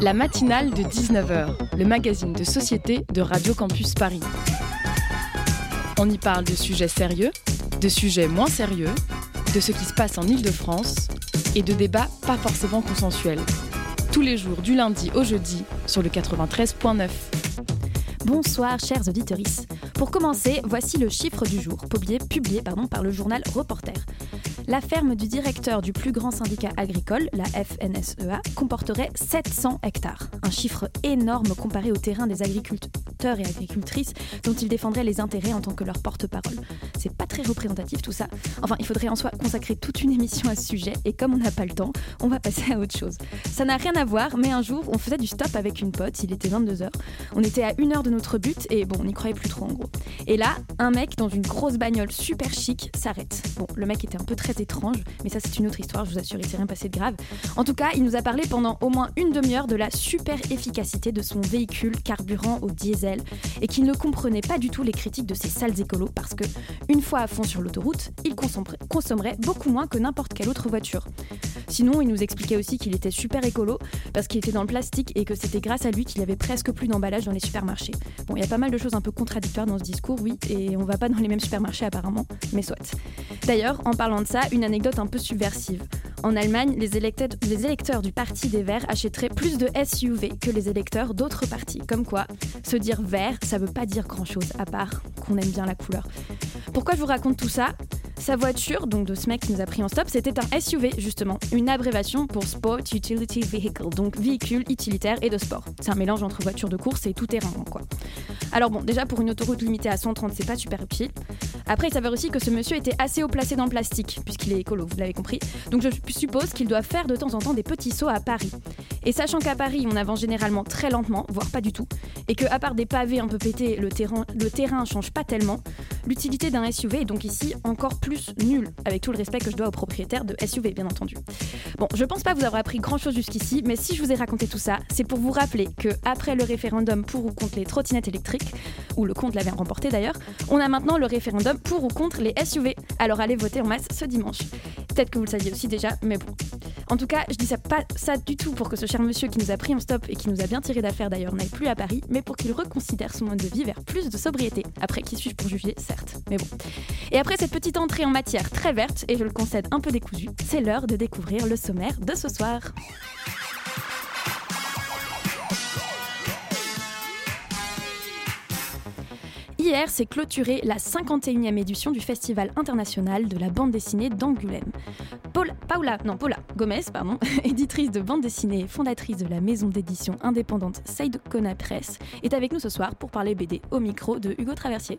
La matinale de 19h, le magazine de société de Radio Campus Paris. On y parle de sujets sérieux, de sujets moins sérieux, de ce qui se passe en Ile-de-France et de débats pas forcément consensuels. Tous les jours du lundi au jeudi sur le 93.9. Bonsoir chers auditeurs. Pour commencer, voici le chiffre du jour, publié, par le journal Reporter. La ferme du directeur du plus grand syndicat agricole, la FNSEA, comporterait 700 hectares. Un chiffre énorme comparé au terrain des agriculteurs et agricultrices dont il défendrait les intérêts en tant que leur porte-parole. C'est pas très représentatif tout ça. Enfin, il faudrait en soi consacrer toute une émission à ce sujet et comme on n'a pas le temps, on va passer à autre chose. Ça n'a rien à voir, mais un jour, on faisait du stop avec une pote, il était 22h. On était à une heure de notre but et bon, on n'y croyait plus trop en gros. Et là, un mec dans une grosse bagnole super chic s'arrête. Bon, le mec était un peu très étrange, mais ça c'est une autre histoire, je vous assure, il s'est rien passé de grave. En tout cas, il nous a parlé pendant au moins une demi-heure de la super efficacité de son véhicule carburant au diesel et qu'il ne comprenait pas du tout les critiques de ces sales écolos parce que, une fois à fond sur l'autoroute, il consommerait beaucoup moins que n'importe quelle autre voiture. Sinon, il nous expliquait aussi qu'il était super écolo parce qu'il était dans le plastique et que c'était grâce à lui qu'il y avait presque plus d'emballage dans les supermarchés. Bon, il y a pas mal de choses un peu contradictoires dans ce discours, oui, et on va pas dans les mêmes supermarchés apparemment, mais soit. D'ailleurs, en parlant de ça, une anecdote un peu subversive. En Allemagne, les électeurs, du Parti des Verts achèteraient plus de SUV que les électeurs d'autres partis. Comme quoi, se dire vert, ça veut pas dire grand-chose, à part qu'on aime bien la couleur. Pourquoi je vous raconte tout ça? Sa voiture, donc de ce mec qui nous a pris en stop, c'était un SUV justement, une abréviation pour Sport Utility Vehicle, donc véhicule utilitaire et de sport. C'est un mélange entre voiture de course et tout terrain quoi. Alors bon, déjà pour une autoroute limitée à 130, c'est pas super utile. Après, il s'avère aussi que ce monsieur était assez haut placé dans le plastique, puisqu'il est écolo, vous l'avez compris. Donc je suppose qu'il doit faire de temps en temps des petits sauts à Paris. Et sachant qu'à Paris, on avance généralement très lentement, voire pas du tout, et que à part des pavés un peu pétés, le terrain, le terrain change pas tellement, l'utilité d'un SUV est donc ici encore plus nulle, avec tout le respect que je dois aux propriétaires de SUV, bien entendu. Bon, je pense pas vous avoir appris grand chose jusqu'ici, mais si je vous ai raconté tout ça, c'est pour vous rappeler que après le référendum pour ou contre les trottinettes électriques, où le compte l'avait remporté d'ailleurs, on a maintenant le référendum pour ou contre les SUV. Alors allez voter en masse ce dimanche. Peut-être que vous le saviez aussi déjà, mais bon. En tout cas, je dis ça pas ça du tout pour que ce cher monsieur qui nous a pris en stop et qui nous a bien tiré d'affaire d'ailleurs n'aille plus à Paris, mais pour qu'il reconsidère son mode de vie vers plus de sobriété. Après, qui suis-je pour juger, certes, mais bon. Et après cette petite entrée en matière très verte, et je le concède un peu décousu, c'est l'heure de découvrir le sommaire de ce soir. Hier s'est clôturée la 51e édition du Festival international de la bande dessinée d'Angoulême. Paula, non, Paula Gomez, pardon, éditrice de bande dessinée et fondatrice de la maison d'édition indépendante Saïd Kona Press, est avec nous ce soir pour parler BD au micro de Hugo Traversier.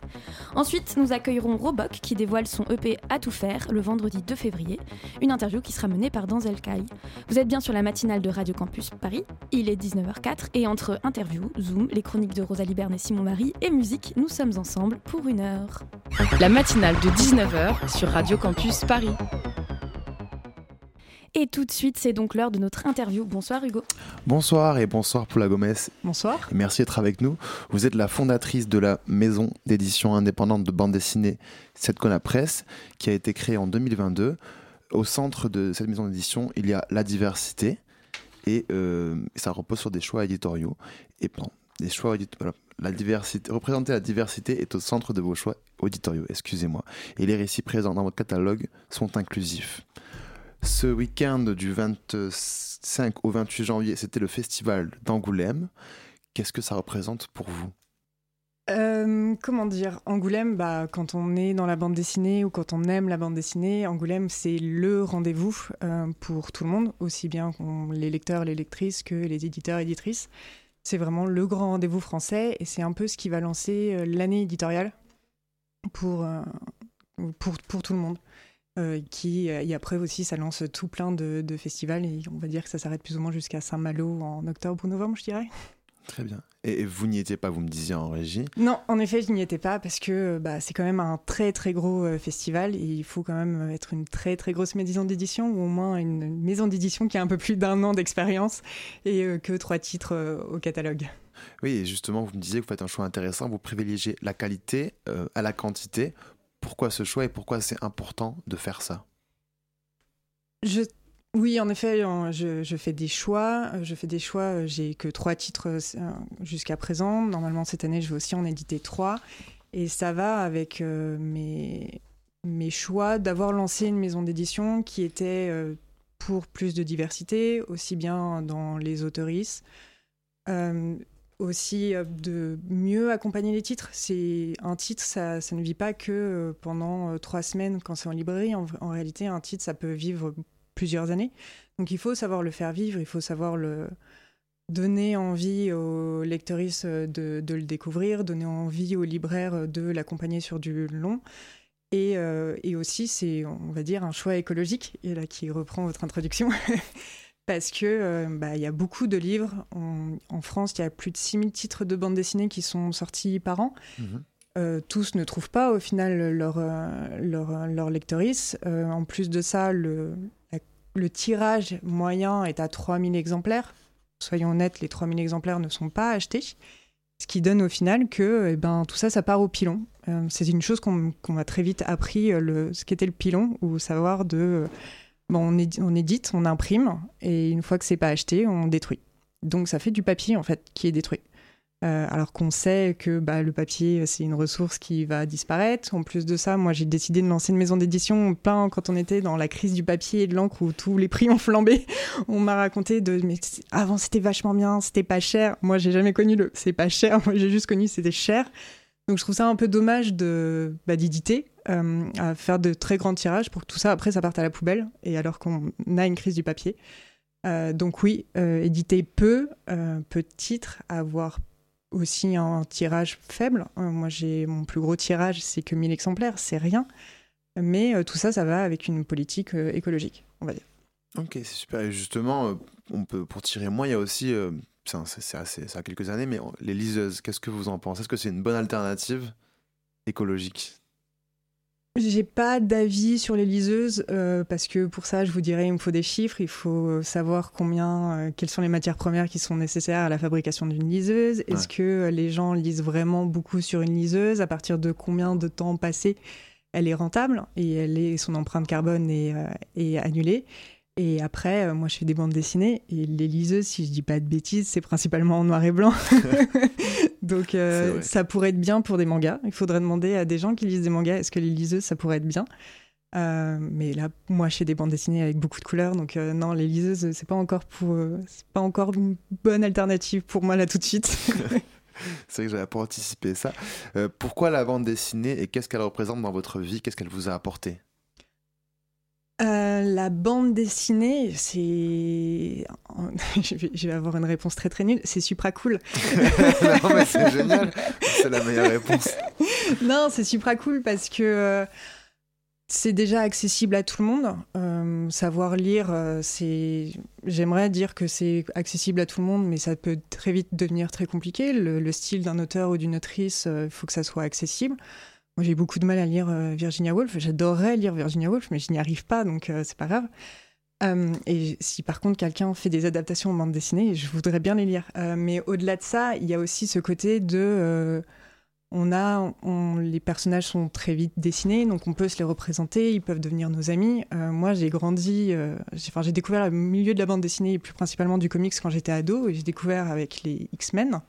Ensuite, nous accueillerons Roboc qui dévoile son EP À tout faire le vendredi 2 février, une interview qui sera menée par Danzel Kai. Vous êtes bien sur la matinale de Radio Campus Paris, il est 19h04 et entre interview, Zoom, les chroniques de Rosalie Berne et Simon Marie et musique, nous sommes ensemble pour une heure. La matinale de 19h sur Radio Campus Paris. Et tout de suite, c'est donc l'heure de notre interview. Bonsoir Hugo. Bonsoir et bonsoir Paula Gomez. Bonsoir. merci d'être avec nous. Vous êtes la fondatrice de la maison d'édition indépendante de bande dessinée Setkona Presse, qui a été créée en 2022. Au centre de cette maison d'édition, il y a la diversité et euh, ça repose sur des choix éditoriaux. Et bon, des choix la diversité, représenter la diversité est au centre de vos choix auditoriaux, excusez-moi. Et les récits présents dans votre catalogue sont inclusifs. Ce week-end du 25 au 28 janvier, c'était le festival d'Angoulême. Qu'est-ce que ça représente pour vous? Euh, comment dire? Angoulême, bah, quand on est dans la bande dessinée ou quand on aime la bande dessinée, Angoulême, c'est le rendez-vous euh, pour tout le monde, aussi bien les lecteurs, les lectrices que les éditeurs, éditrices. C'est vraiment le grand rendez-vous français et c'est un peu ce qui va lancer euh, l'année éditoriale pour, euh, pour, pour, tout le monde. Euh, qui, et après aussi, ça lance tout plein de, de festivals et on va dire que ça s'arrête plus ou moins jusqu'à Saint-Malo en octobre ou novembre, je dirais. Très bien. Et vous n'y étiez pas, vous me disiez en régie Non, en effet, je n'y étais pas parce que bah, c'est quand même un très très gros euh, festival et il faut quand même être une très très grosse maison d'édition ou au moins une maison d'édition qui a un peu plus d'un an d'expérience et euh, que trois titres euh, au catalogue. Oui, et justement, vous me disiez que vous faites un choix intéressant, vous privilégiez la qualité à la quantité. Pourquoi ce choix et pourquoi c'est important de faire ça? Je Oui, en effet, je, fais des choix. Je fais des choix. J'ai que trois titres jusqu'à présent. Normalement, cette année, je vais aussi en éditer trois. Et ça va avec mes, choix d'avoir lancé une maison d'édition qui était pour plus de diversité, aussi bien dans les autoristes, euh, aussi euh, de mieux accompagner les titres. C'est un titre, ça, ne vit pas que euh, pendant trois semaines quand c'est en librairie. En, réalité, un titre, ça peut vivre plusieurs années. Donc il faut savoir le faire vivre, il faut savoir le donner envie aux lecteuristes de, de le découvrir, donner envie aux libraires de l'accompagner sur du long. Euh, et, aussi, c'est, on va dire, un choix écologique, et là qui reprend votre introduction, parce que euh, bah, il y a beaucoup de livres. En, France, il y a plus de 6000 titres de bande dessinée qui sont sortis par an. Euh, tous ne trouvent pas au final leur, leur, leur en plus de ça, le, le tirage moyen est à 3000 exemplaires. Soyons honnêtes, les 3000 exemplaires ne sont pas achetés. Ce qui donne au final que eh ben, tout ça, ça part au pilon. Euh, c'est une chose qu'on m'a très vite appris, euh, ce qu'était le pilon, ou savoir de... Euh, bon, on, on, édite, on imprime, et une fois que c'est pas acheté, on détruit. Donc ça fait du papier, en fait, qui est détruit. Alors qu'on sait que bah, le papier, c'est une ressource qui va disparaître. En plus de ça, moi, j'ai décidé de lancer une maison d'édition plein quand on était dans la crise du papier et de l'encre où tous les prix ont flambé. On m'a raconté de mais avant c'était vachement bien, c'était pas cher. Moi, j'ai jamais connu le c'est pas cher. Moi, j'ai juste connu c'était cher. Donc je trouve ça un peu dommage de bah, d'éditer, euh, à faire de très grands tirages pour que tout ça après ça parte à la poubelle et alors qu'on a une crise du papier. Euh, donc oui, euh, éditer peu, peu de titres, avoir aussi un tirage faible. moi j'ai mon plus gros tirage c'est que 1000 exemplaires, c'est rien. Mais tout ça, ça va avec une politique écologique, on va dire. Ok, c'est super. Et justement, on peut, pour tirer moins, il y a aussi c'est assez, ça a quelques années, mais les liseuses, qu'est-ce que vous en pensez? Est-ce que c'est une bonne alternative écologique? J'ai pas d'avis sur les liseuses euh, parce que pour ça, je vous dirais, il me faut des chiffres. Il faut savoir combien, euh, quelles sont les matières premières qui sont nécessaires à la fabrication d'une liseuse. Est-ce que les gens lisent vraiment beaucoup sur une liseuse? À partir de combien de temps passé elle est rentable et elle est, son empreinte carbone est, euh, est annulée? Et après, euh, moi, je fais des bandes dessinées et les liseuses, si je dis pas de bêtises, c'est principalement en noir et blanc. Donc, euh, ça pourrait être bien pour des mangas. Il faudrait demander à des gens qui lisent des mangas, est-ce que les liseuses, ça pourrait être bien? Euh, mais là, moi, je fais des bandes dessinées avec beaucoup de couleurs, donc non, les liseuses, c'est pas encore pour, c'est pas encore une bonne alternative pour moi là tout de suite. c'est vrai que j'avais pas anticipé ça. pourquoi la bande dessinée et qu'est-ce qu'elle représente dans votre vie? Qu'est-ce qu'elle vous a apporté? Euh, la bande dessinée, c'est. je, vais, avoir une réponse très très nulle. C'est supra cool. non, mais c'est génial. C'est la meilleure réponse. non, c'est supra cool parce que euh, c'est déjà accessible à tout le monde. Euh, savoir lire, c'est. J'aimerais dire que c'est accessible à tout le monde, mais ça peut très vite devenir très compliqué. le style d'un auteur ou d'une autrice, il faut que ça soit accessible. Moi, j'ai beaucoup de mal à lire euh, Virginia Woolf. J'adorerais lire Virginia Woolf, mais je n'y arrive pas, donc euh, c'est pas grave. Euh, et si par contre quelqu'un fait des adaptations en bande dessinée, je voudrais bien les lire. mais au-delà de ça, il y a aussi ce côté de on a, les personnages sont très vite dessinés, donc on peut se les représenter, ils peuvent devenir nos amis. moi, j'ai grandi, enfin, j'ai découvert le milieu de la bande dessinée et plus principalement du comics quand j'étais ado, et j'ai découvert avec les X-Men.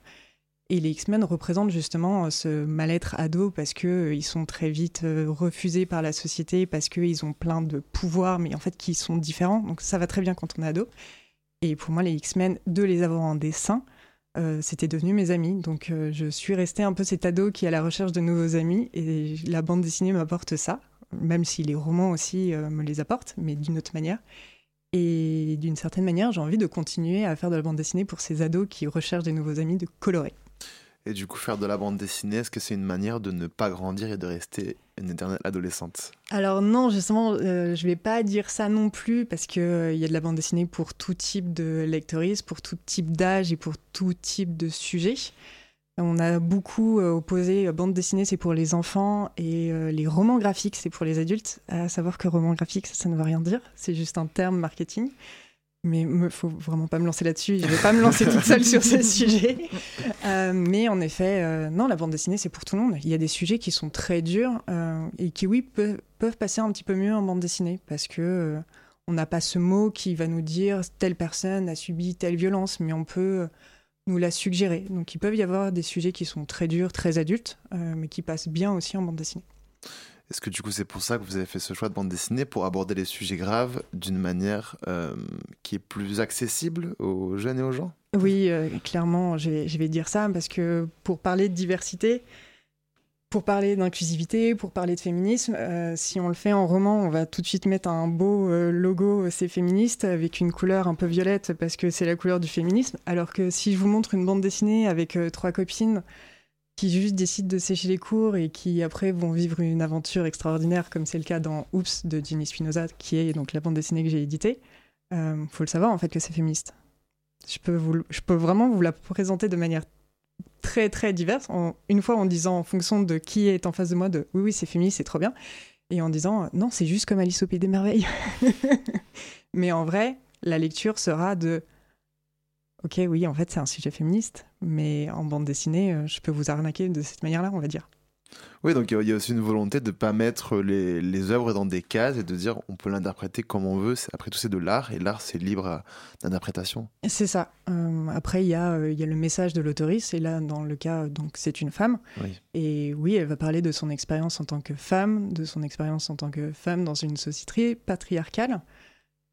Et les X-Men représentent justement euh, ce mal-être ado parce qu'ils euh, sont très vite euh, refusés par la société, parce qu'ils ont plein de pouvoirs, mais en fait qui sont différents. Donc ça va très bien quand on est ado. Et pour moi, les X-Men, de les avoir en dessin, c'était devenu mes amis. Donc je suis restée un peu cet ado qui est à la recherche de nouveaux amis. Et la bande dessinée m'apporte ça, même si les romans aussi me les apportent, mais d'une autre manière. Et d'une certaine manière, j'ai envie de continuer à faire de la bande dessinée pour ces ados qui recherchent des nouveaux amis, de colorer. Et du coup, faire de la bande dessinée, est-ce que c'est une manière de ne pas grandir et de rester une éternelle adolescente? Alors non, justement, euh, je vais pas dire ça non plus parce qu'il euh, y a de la bande dessinée pour tout type de lectorisme, pour tout type d'âge et pour tout type de sujet. On a beaucoup euh, opposé bande dessinée, c'est pour les enfants et les romans graphiques, c'est pour les adultes. À savoir que roman graphique, ça, ça ne veut rien dire, c'est juste un terme marketing mais il faut vraiment pas me lancer là-dessus. Je vais pas me lancer toute seule sur ce sujet. Euh, mais en effet, euh, non, la bande dessinée, c'est pour tout le monde. Il y a des sujets qui sont très durs euh, et qui, oui, peuvent, passer un petit peu mieux en bande dessinée parce que on n'a pas ce mot qui va nous dire telle personne a subi telle violence, mais on peut nous la suggérer. Donc il peut y avoir des sujets qui sont très durs, très adultes, mais qui passent bien aussi en bande dessinée. Est-ce que du coup c'est pour ça que vous avez fait ce choix de bande dessinée pour aborder les sujets graves d'une manière euh, qui est plus accessible aux jeunes et aux gens? Oui, euh, clairement, je vais, dire ça parce que pour parler de diversité, pour parler d'inclusivité, pour parler de féminisme, euh, si on le fait en roman, on va tout de suite mettre un beau logo c'est féministe avec une couleur un peu violette parce que c'est la couleur du féminisme. Alors que si je vous montre une bande dessinée avec trois copines qui juste décident de sécher les cours et qui après vont vivre une aventure extraordinaire, comme c'est le cas dans Oops de Ginny Spinoza, qui est donc la bande dessinée que j'ai éditée. Euh, faut le savoir en fait que c'est féministe. Je peux, vous, je peux vraiment vous la présenter de manière très très diverse, une fois en disant en fonction de qui est en face de moi de oui oui c'est féministe, c'est trop bien, et en disant non c'est juste comme Alice au Pays des Merveilles. Mais en vrai, la lecture sera de ok, oui, en fait, c'est un sujet féministe, mais en bande dessinée, euh, je peux vous arnaquer de cette manière-là, on va dire. Oui, donc il y a aussi une volonté de ne pas mettre les, les, œuvres dans des cases et de dire on peut l'interpréter comme on veut. Après tout, c'est de l'art et l'art, c'est libre d'interprétation. C'est ça. Euh, après, il y, a, euh, il y a le message de l'autoriste et là, dans le cas, donc c'est une femme. Et oui, elle va parler de son expérience en tant que femme, de son expérience en tant que femme dans une société patriarcale.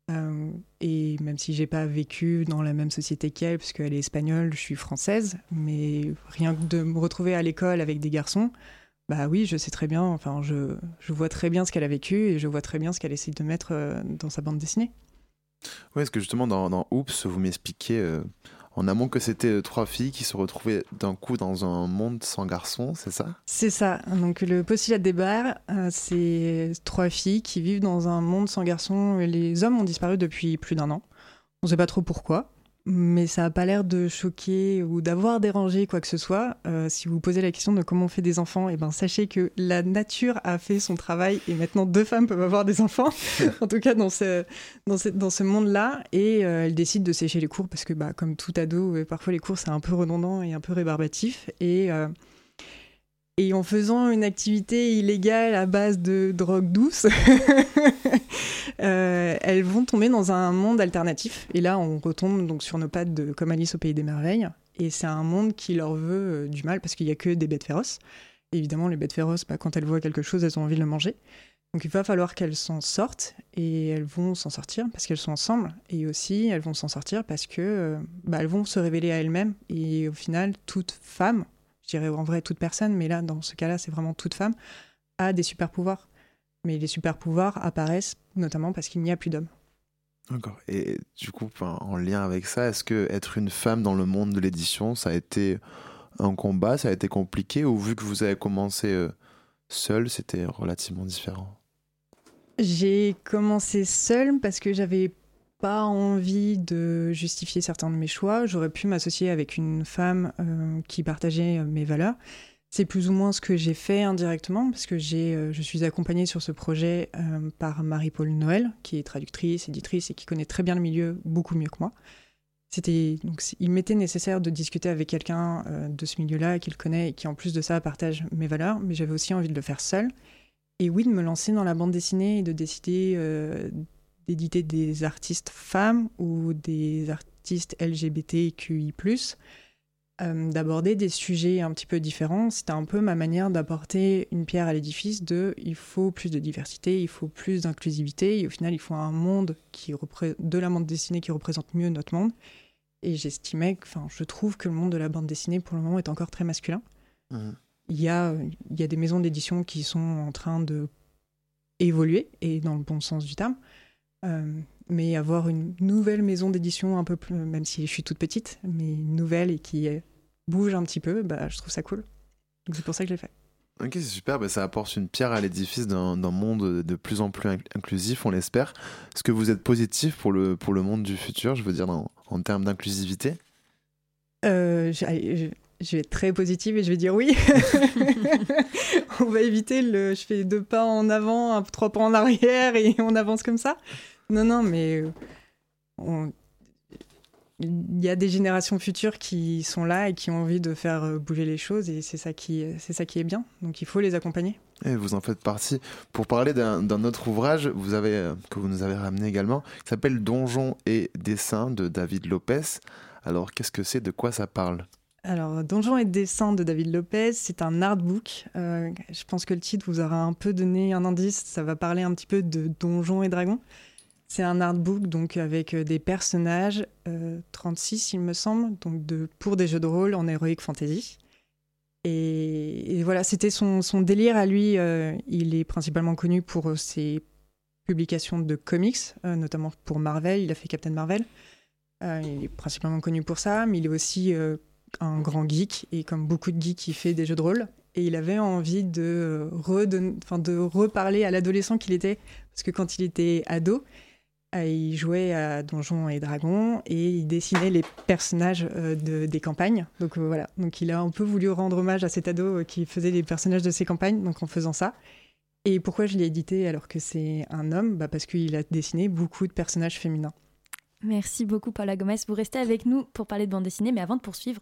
Euh, et même si j'ai pas vécu dans la même société qu'elle, puisqu'elle est espagnole, je suis française, mais rien que de me retrouver à l'école avec des garçons, bah oui, je sais très bien, enfin, je, je vois très bien ce qu'elle a vécu et je vois très bien ce qu'elle essaie de mettre euh, dans sa bande dessinée. Oui, parce que justement, dans, Oops, vous m'expliquez euh, en amont que c'était euh, trois filles qui se retrouvaient d'un coup dans un monde sans garçons, c'est ça? C'est ça. Donc le postulat de débat, euh, c'est trois filles qui vivent dans un monde sans garçons. Les hommes ont disparu depuis plus d'un an. On ne sait pas trop pourquoi mais ça n'a pas l'air de choquer ou d'avoir dérangé quoi que ce soit. Euh, si vous posez la question de comment on fait des enfants, et eh ben, sachez que la nature a fait son travail et maintenant deux femmes peuvent avoir des enfants, en tout cas dans ce, dans ce, dans ce monde-là. Et euh, elles décident de sécher les cours parce que, bah, comme tout ado, euh, parfois les cours c'est un peu redondant et un peu rébarbatif. Et et en faisant une activité illégale à base de drogue douce, euh, elles vont tomber dans un monde alternatif. Et là, on retombe donc sur nos pattes de comme Alice au pays des merveilles. Et c'est un monde qui leur veut euh, du mal parce qu'il n'y a que des bêtes féroces. évidemment, les bêtes féroces, bah, quand elles voient quelque chose, elles ont envie de le manger. Donc il va falloir qu'elles s'en sortent et elles vont s'en sortir parce qu'elles sont ensemble et aussi elles vont s'en sortir parce que euh, bah, elles vont se révéler à elles-mêmes et au final toute femme je dirais en vrai toute personne, mais là, dans ce cas-là, c'est vraiment toute femme, a des super pouvoirs. Mais les super pouvoirs apparaissent notamment parce qu'il n'y a plus d'hommes. D'accord. Et du coup, en lien avec ça, est-ce que être une femme dans le monde de l'édition, ça a été un combat, ça a été compliqué, ou vu que vous avez commencé euh, seule, c'était relativement différent? J'ai commencé seule parce que j'avais pas envie de justifier certains de mes choix. J'aurais pu m'associer avec une femme euh, qui partageait euh, mes valeurs. C'est plus ou moins ce que j'ai fait indirectement, parce que euh, je suis accompagnée sur ce projet par Marie-Paul Noël, qui est traductrice, éditrice et qui connaît très bien le milieu, beaucoup mieux que moi. C'était donc il m'était nécessaire de discuter avec quelqu'un de ce milieu-là qui le connaît et qui en plus de ça partage mes valeurs, mais j'avais aussi envie de le faire seule. Et oui, de me lancer dans la bande dessinée et de décider d'éditer des artistes femmes ou des artistes LGBTQI+, euh, d'aborder des sujets un petit peu différents. C'était un peu ma manière d'apporter une pierre à l'édifice de il faut plus de diversité, il faut plus d'inclusivité, et au final, il faut un monde qui de la bande dessinée qui représente mieux notre monde. Et j'estimais, enfin, je trouve que le monde de la bande dessinée, pour le moment, est encore très masculin. Mmh. Il, y a, il y a des maisons d'édition qui sont en train de évoluer, et dans le bon sens du terme. Euh, mais avoir une nouvelle maison d'édition un peu plus, même si je suis toute petite, mais une nouvelle et qui bouge un petit peu, bah, je trouve ça cool. Donc c'est pour ça que je l'ai fait. Ok, c'est super, bah, ça apporte une pierre à l'édifice d'un monde de plus en plus inclusif, on l'espère. Est-ce que vous êtes positif pour le, pour le monde du futur, je veux dire, en termes d'inclusivité? Euh, je, je, vais être très positive et je vais dire oui. on va éviter le je fais deux pas en avant, trois pas en arrière et on avance comme ça. Non, non, mais il y a des générations futures qui sont là et qui ont envie de faire bouger les choses et c'est ça qui, c'est ça qui est bien. Donc il faut les accompagner. Et vous en faites partie. Pour parler d'un autre ouvrage vous avez, que vous nous avez ramené également, qui s'appelle Donjons et dessins de David Lopez. Alors qu'est-ce que c'est? De quoi ça parle? Alors, Donjons et dessins de David Lopez, c'est un artbook. Euh, je pense que le titre vous aura un peu donné un indice. Ça va parler un petit peu de Donjons et Dragons. C'est un artbook donc avec euh, des personnages, 36 euh, il me semble, donc pour des jeux de rôle en heroic fantasy. Et, voilà, c'était son, délire à lui. il est principalement connu pour ses publications de comics, notamment pour Marvel. Il a fait Captain Marvel. il est principalement connu pour ça, mais il est aussi un grand geek et comme beaucoup de geeks, il fait des jeux de rôle. Et il avait envie de, de reparler à l'adolescent qu'il était, parce que quand il était ado, euh, il jouait à Donjons et Dragons et il dessinait les personnages euh, de, des campagnes. Donc euh, voilà, donc il a un peu voulu rendre hommage à cet ado qui faisait les personnages de ses campagnes, donc en faisant ça. Et pourquoi je l'ai édité alors que c'est un homme? Bah Parce qu'il a dessiné beaucoup de personnages féminins. Merci beaucoup Paula Gomez. Vous restez avec nous pour parler de bande dessinée, mais avant de poursuivre,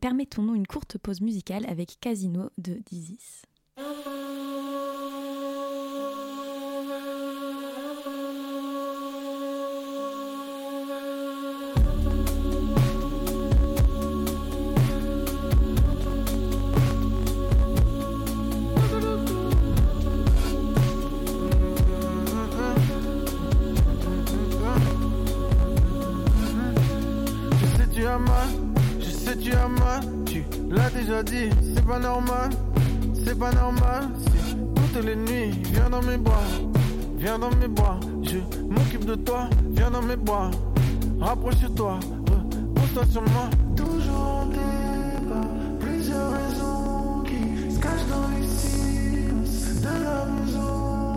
permettons-nous une courte pause musicale avec Casino de Dizis. Dit, c'est pas normal, c'est pas normal. Toutes les nuits, viens dans mes bras, viens dans mes bras. Je m'occupe de toi, viens dans mes bras. Rapproche-toi, repose-toi sur moi. Toujours en débat, plusieurs raisons qui se cachent dans les silences de la maison.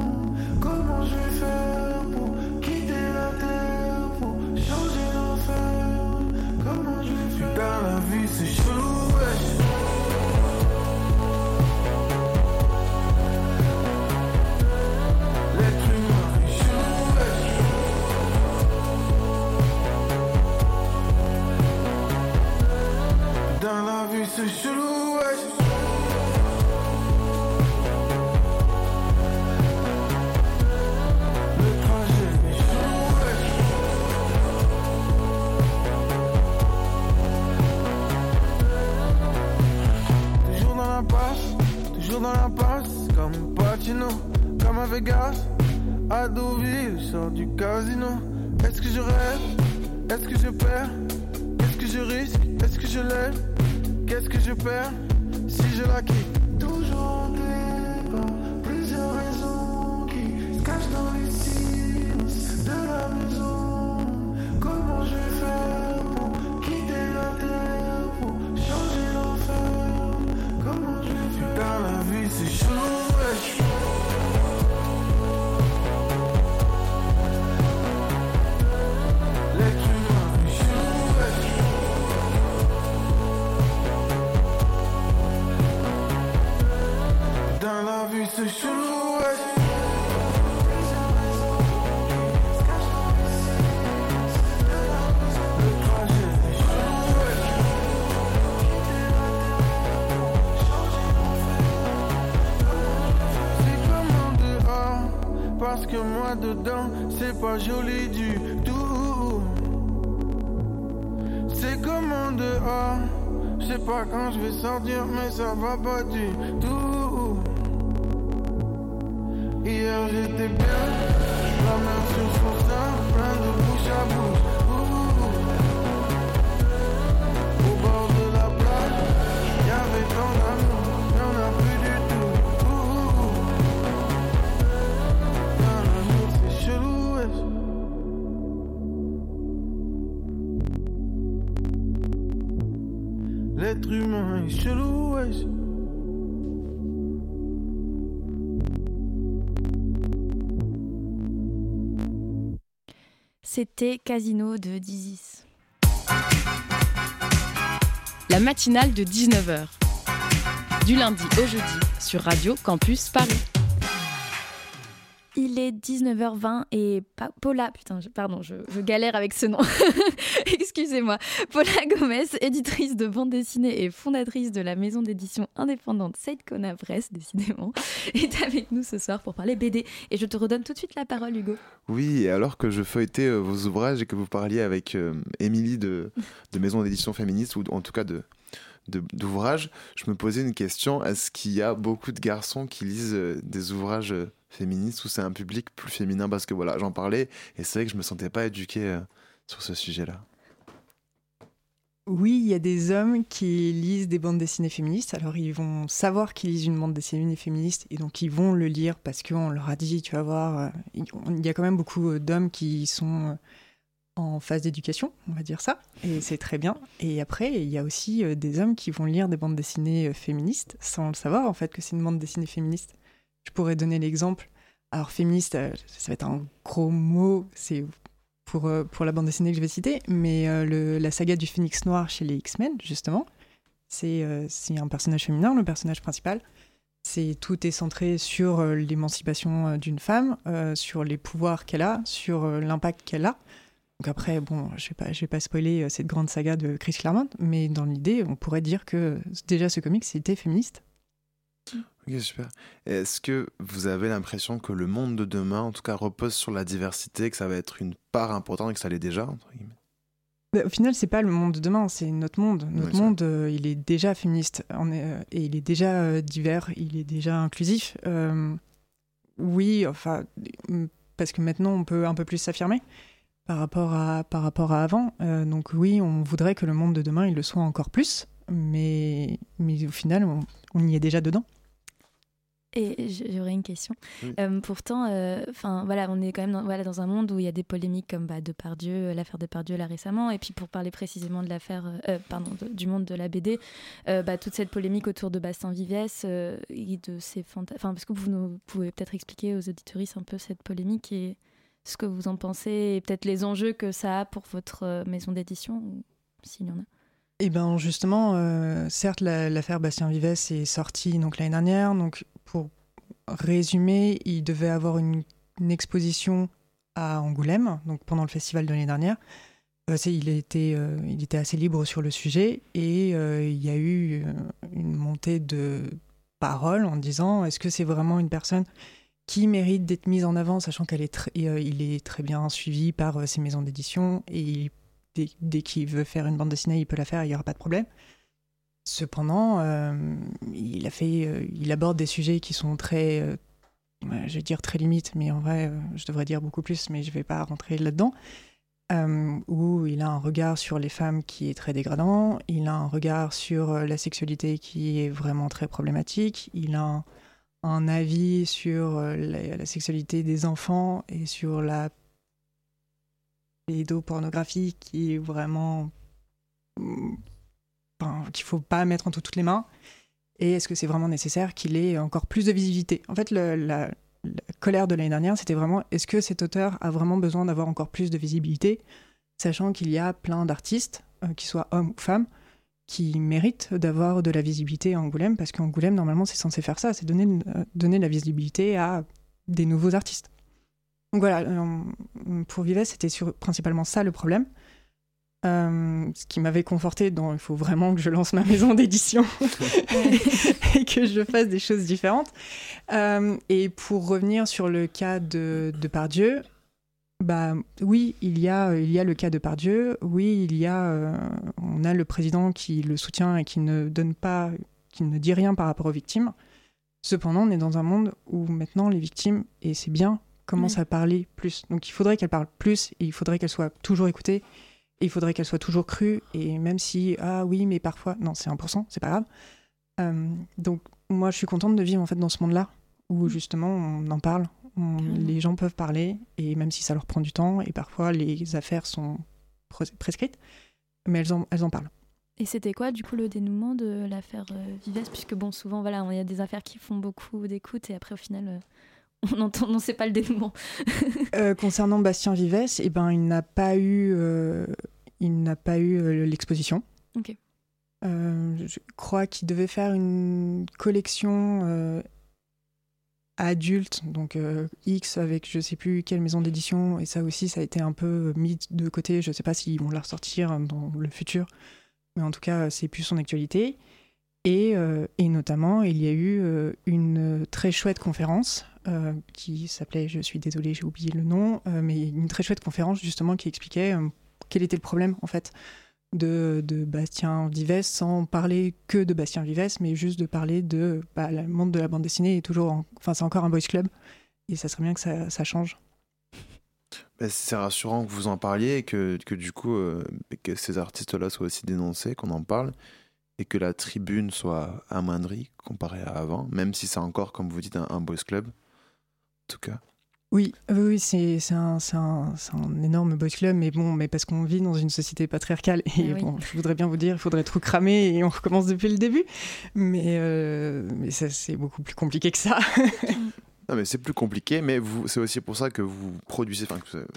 Comment je vais faire c'est chelou, ouais. Toujours dans la passe, comme Patino, comme à Vegas, à Deauville, sors du casino. Est-ce que je rêve? Est-ce que je perds? Est-ce que je risque? Est-ce que je lève? Qu'est-ce que je perds si je la quitte que moi dedans, c'est pas joli du tout. C'est comme en dehors, je sais pas quand je vais sortir, mais ça va pas du tout. Hier j'étais bien, la main sur son sein, plein de bouche à bouche. C'était Casino de Dizis. La matinale de 19h. Du lundi au jeudi sur Radio Campus Paris. Il est 19h20 et Paula, putain, pardon, je, galère avec ce nom. Excusez-moi. Paula Gomez, éditrice de bande dessinée et fondatrice de la maison d'édition indépendante Seidkona Press, décidément, est avec nous ce soir pour parler BD. Et je te redonne tout de suite la parole, Hugo. Oui, alors que je feuilletais euh, vos ouvrages et que vous parliez avec euh, Émilie de, maison d'édition féministe, ou en tout cas de, d'ouvrages, je me posais une question est-ce qu'il y a beaucoup de garçons qui lisent euh, des ouvrages féministes ou c'est un public plus féminin? Parce que voilà, j'en parlais et c'est vrai que je me sentais pas éduqué euh, sur ce sujet-là. Oui, il y a des hommes qui lisent des bandes dessinées féministes. Alors, ils vont savoir qu'ils lisent une bande dessinée féministe et donc ils vont le lire parce qu'on leur a dit, tu vas voir, il y a quand même beaucoup d'hommes qui sont en phase d'éducation, on va dire ça, et c'est très bien. Et après, il y a aussi euh, des hommes qui vont lire des bandes dessinées euh, féministes sans le savoir en fait que c'est une bande dessinée féministe. Je pourrais donner l'exemple. Alors féministe, euh, ça va être un gros mot, c'est pour, pour la bande dessinée que je vais citer, mais la saga du Phénix Noir chez les X-Men, justement, c'est un personnage féminin, le personnage principal. C'est tout est centré sur l'émancipation d'une femme, sur les pouvoirs qu'elle a, sur l'impact qu'elle a. Donc après, bon, je ne vais, vais, pas spoiler euh, cette grande saga de Chris Claremont, mais dans l'idée, on pourrait dire que déjà ce comic, c'était féministe. Ok, super. Est-ce que vous avez l'impression que le monde de demain, en tout cas, repose sur la diversité, que ça va être une part importante et que ça l'est déjà entre bah, au final, c'est pas le monde de demain, c'est notre monde. Notre monde, euh, il est déjà féministe euh, et il est déjà divers, il est déjà inclusif. oui, enfin, parce que maintenant, on peut un peu plus s'affirmer par rapport à, par rapport à avant. Euh, donc oui, on voudrait que le monde de demain, il le soit encore plus, mais, mais au final, on, y est déjà dedans. Et j'aurais une question. Euh, pourtant, euh, enfin voilà, on est quand même dans, voilà, dans un monde où il y a des polémiques comme bah, Depardieu, l'affaire Depardieu là récemment, et puis pour parler précisément de l'affaire, pardon, du monde de la BD, bah, toute cette polémique autour de Bastien Vivès et de ses fantasmes. Enfin, parce que vous nous pouvez peut-être expliquer aux auditoristes un peu cette polémique et ce que vous en pensez et peut-être les enjeux que ça a pour votre euh, maison d'édition, s'il y en a? Eh bien, justement, euh, certes, l'affaire Bastien Vivès est sortie donc l'année dernière. Donc, pour résumer, il devait avoir une, exposition à Angoulême, donc pendant le festival de l'année dernière. Euh, il, était, il était assez libre sur le sujet et il y a eu une montée de paroles en disant est-ce que c'est vraiment une personne qui mérite d'être mise en avant, sachant qu'il est, euh, est très bien suivi par euh, ses maisons d'édition et dès, qu'il veut faire une bande dessinée, il peut la faire, il n'y aura pas de problème. Cependant, euh, fait, il aborde des sujets qui sont très, je vais dire très limites, mais en vrai, je devrais dire beaucoup plus, mais je ne vais pas rentrer là-dedans. où il a un regard sur les femmes qui est très dégradant, il a un regard sur la sexualité qui est vraiment très problématique, il a un, avis sur euh, la, sexualité des enfants et sur la pédopornographie qui est vraiment mm, qu'il faut pas mettre entre toutes les mains et est-ce que c'est vraiment nécessaire qu'il ait encore plus de visibilité? En fait la, colère de l'année dernière c'était vraiment est-ce que cet auteur a vraiment besoin d'avoir encore plus de visibilité sachant qu'il y a plein d'artistes euh, qu'ils soient hommes ou femmes qui mérite d'avoir de la visibilité à Angoulême, parce qu'Angoulême, normalement, c'est censé faire ça, c'est donner, euh, de la visibilité à des nouveaux artistes. Donc voilà, euh, pour Vives, c'était principalement ça le problème. Euh, ce qui m'avait conforté dans il faut vraiment que je lance ma maison d'édition et que je fasse des choses différentes. et pour revenir sur le cas de, de Pardieu, bah oui, il y a il y a le cas de Pardieu. Oui, il y a euh, on a le président qui le soutient et qui ne donne pas, qui ne dit rien par rapport aux victimes. Cependant, on est dans un monde où maintenant les victimes et c'est bien commencent à parler plus. Donc il faudrait qu'elles parlent plus et il faudrait qu'elles soient toujours écoutées il faudrait qu'elles soient toujours crues et même si ah oui mais parfois non c'est 1%, c'est pas grave. Euh, donc moi je suis contente de vivre en fait dans ce monde-là où mm. justement on en parle, les gens peuvent parler, et même si ça leur prend du temps, et parfois les affaires sont prescrites, mais elles en, elles en parlent. Et c'était quoi, du coup, le dénouement de l'affaire euh, Vives? Puisque, bon, souvent, voilà, il y a des affaires qui font beaucoup d'écoute, et après, au final, euh, on entend, on ne sait pas le dénouement. Euh, concernant Bastien Vives, eh ben, il n'a pas eu, il n'a pas eu l'exposition. Ok. je crois qu'il devait faire une collection adulte, donc X avec je sais plus quelle maison d'édition, et ça aussi, ça a été un peu mis de côté. Je sais pas s'ils vont la ressortir dans le futur, mais en tout cas, c'est plus son actualité. Et, et, notamment, il y a eu une très chouette conférence qui s'appelait, je suis désolée, j'ai oublié le nom, mais une très chouette conférence justement qui expliquait quel était le problème en fait de, Bastien Vives sans parler que de Bastien Vives, mais juste de parler de bah, le monde de la bande dessinée est toujours, enfin c'est encore un boys club et ça serait bien que ça, change. c'est rassurant que vous en parliez et que, que du coup euh, que ces artistes-là soient aussi dénoncés, qu'on en parle et que la tribune soit amoindrie comparée à avant, même si c'est encore, comme vous dites, un, un boys club. En tout cas. Oui, oui, c'est un, un, un, énorme boys club, mais bon, mais parce qu'on vit dans une société patriarcale. Et eh bon, je voudrais bien vous dire, il faudrait tout cramer et on recommence depuis le début. Mais, euh, mais ça, c'est beaucoup plus compliqué que ça. non, mais c'est plus compliqué, mais c'est aussi pour ça que vous produisez, enfin, que,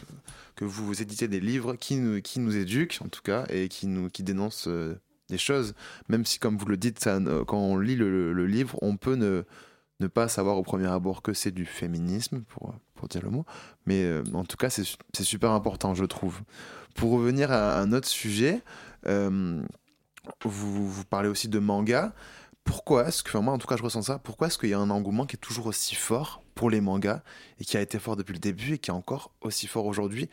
que, vous éditez des livres qui nous, qui nous éduquent, en tout cas, et qui, nous, qui dénoncent euh, des choses. Même si, comme vous le dites, ça, quand on lit le, livre, on peut ne pas savoir au premier abord que c'est du féminisme, pour, dire le mot. Mais euh, en tout cas, c'est super important, je trouve. Pour revenir à un autre sujet, euh, vous, vous, parlez aussi de manga. Pourquoi est-ce que, moi en tout cas je ressens ça, pourquoi est-ce qu'il y a un engouement qui est toujours aussi fort pour les mangas et qui a été fort depuis le début et qui est encore aussi fort aujourd'hui?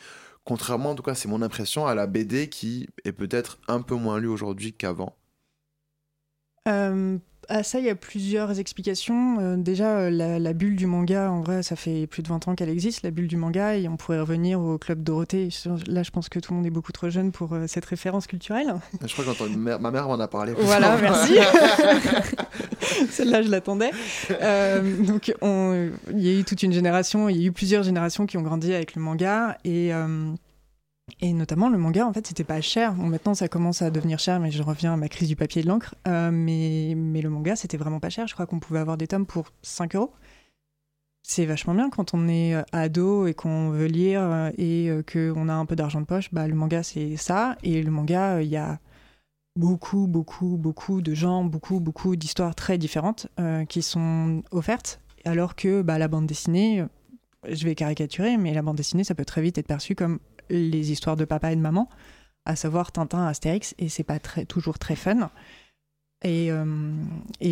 Contrairement, en tout cas c'est mon impression, à la BD qui est peut-être un peu moins lue aujourd'hui qu'avant. Euh, à ça, il y a plusieurs explications. Euh, déjà, euh, la, bulle du manga, en vrai, ça fait plus de 20 ans qu'elle existe, la bulle du manga, et on pourrait revenir au club Dorothée. Là, je pense que tout le monde est beaucoup trop jeune pour euh, cette référence culturelle. Je crois que ma mère m'en a parlé. Voilà, merci. Celle-là, je l'attendais. donc, il y a eu toute une génération, il y a eu plusieurs générations qui ont grandi avec le manga, et et notamment, le manga, en fait, c'était pas cher. Bon, maintenant, ça commence à devenir cher, mais je reviens à ma crise du papier et de l'encre. Euh, mais, mais le manga, c'était vraiment pas cher. Je crois qu'on pouvait avoir des tomes pour 5 euros. C'est vachement bien quand on est euh, ado et qu'on veut lire euh, et qu'on a un peu d'argent de poche. Bah, le manga, c'est ça. Et le manga, il y a beaucoup, beaucoup, beaucoup de gens, beaucoup, beaucoup d'histoires très différentes qui sont offertes. Alors que bah, la bande dessinée, je vais caricaturer, mais la bande dessinée, ça peut très vite être perçu comme les histoires de papa et de maman, à savoir Tintin, Astérix, et c'est pas toujours très fun. Et, euh,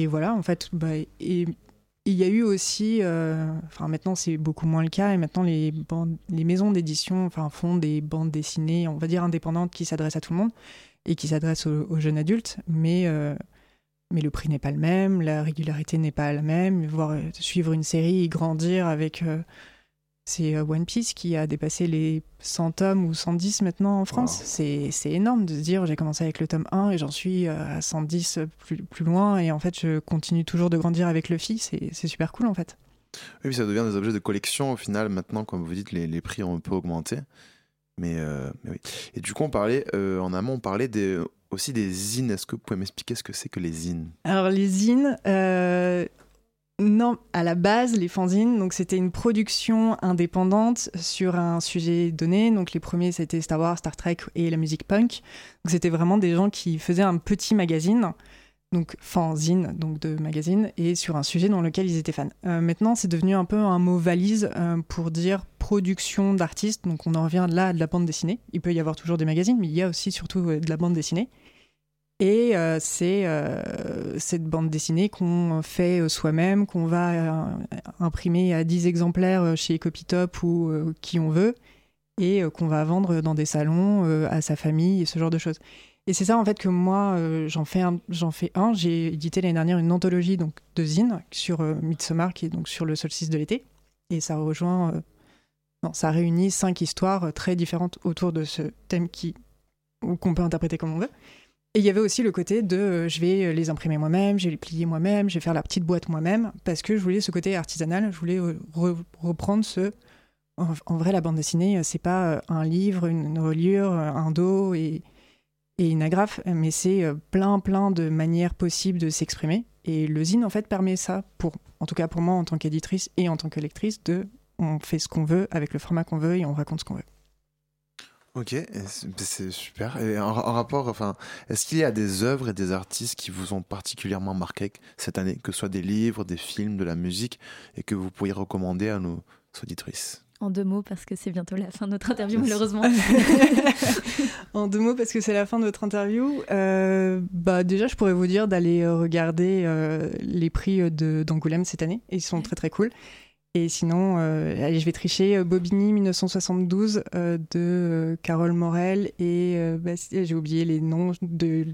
voilà, en fait, bah, il y a eu aussi, euh, enfin maintenant c'est beaucoup moins le cas, et maintenant les, les maisons d'édition font des bandes dessinées, on va dire indépendantes, qui s'adressent à tout le monde et qui s'adressent aux, jeunes adultes, mais, euh, mais le prix n'est pas le même, la régularité n'est pas la même, voir suivre une série grandir avec c'est euh, One Piece qui a dépassé les 100 tomes ou 110 maintenant en France. C'est énorme de se dire j'ai commencé avec le tome 1 et j'en suis euh, à 110 plus, plus loin et en fait je continue toujours de grandir avec le fils. C'est super cool en fait. Oui, ça devient des objets de collection au final. Maintenant, comme vous dites, les, les prix ont un peu augmenté. Mais, euh, oui. Et du coup, on parlait, en amont, on parlait des, aussi des zines. Est-ce que vous pouvez m'expliquer ce que c'est que les zines? Alors, les zines, non, à la base, les fanzines, donc c'était une production indépendante sur un sujet donné. Donc les premiers, c'était Star Wars, Star Trek et la musique punk. Donc c'était vraiment des gens qui faisaient un petit magazine, donc fanzine, donc de magazine, et sur un sujet dans lequel ils étaient fans. Euh, maintenant, c'est devenu un peu un mot valise euh, pour dire production d'artistes. Donc on en revient là de la bande dessinée. Il peut y avoir toujours des magazines, mais il y a aussi surtout de la bande dessinée. Et euh, c'est euh, cette bande dessinée qu'on fait euh, soi-même, qu'on va imprimer à 10 exemplaires chez Copytop ou qui on veut, et qu'on va vendre dans des salons à sa famille et ce genre de choses. Et c'est ça en fait que moi j'en fais un, j'en fais un. J'ai édité l'année dernière une anthologie donc de zine sur Midsommar qui est donc sur le solstice de l'été, et ça rejoint, non, ça réunit cinq histoires très différentes autour de ce thème qui qu'on peut interpréter comme on veut. Et il y avait aussi le côté de euh, je vais euh, les imprimer moi-même, je vais les plier moi-même, je vais faire la petite boîte moi-même, parce que je voulais ce côté artisanal, je voulais euh, reprendre ce. En, vrai, la bande dessinée, c'est pas un livre, une reliure, un dos et, et une agrafe, mais c'est plein, plein de manières possibles de s'exprimer. Et le zine, en fait, permet ça, pour, en tout cas pour moi en tant qu'éditrice et en tant que lectrice, de on fait ce qu'on veut avec le format qu'on veut et on raconte ce qu'on veut. Ok, c'est super. Et en, rapport, enfin, est-ce qu'il y a des œuvres et des artistes qui vous ont particulièrement marqué cette année, que ce soit des livres, des films, de la musique, et que vous pourriez recommander à nos auditrices? En deux mots, parce que c'est bientôt la fin de notre interview, malheureusement. en deux mots, parce que c'est la fin de notre interview. Euh, bah, déjà, je pourrais vous dire d'aller euh, regarder euh, les prix d'Angoulême cette année. Ils sont très, très cool. Et sinon, allez, je vais tricher Bobigny 1972 de Carole Morel et bah, j'ai oublié les noms de,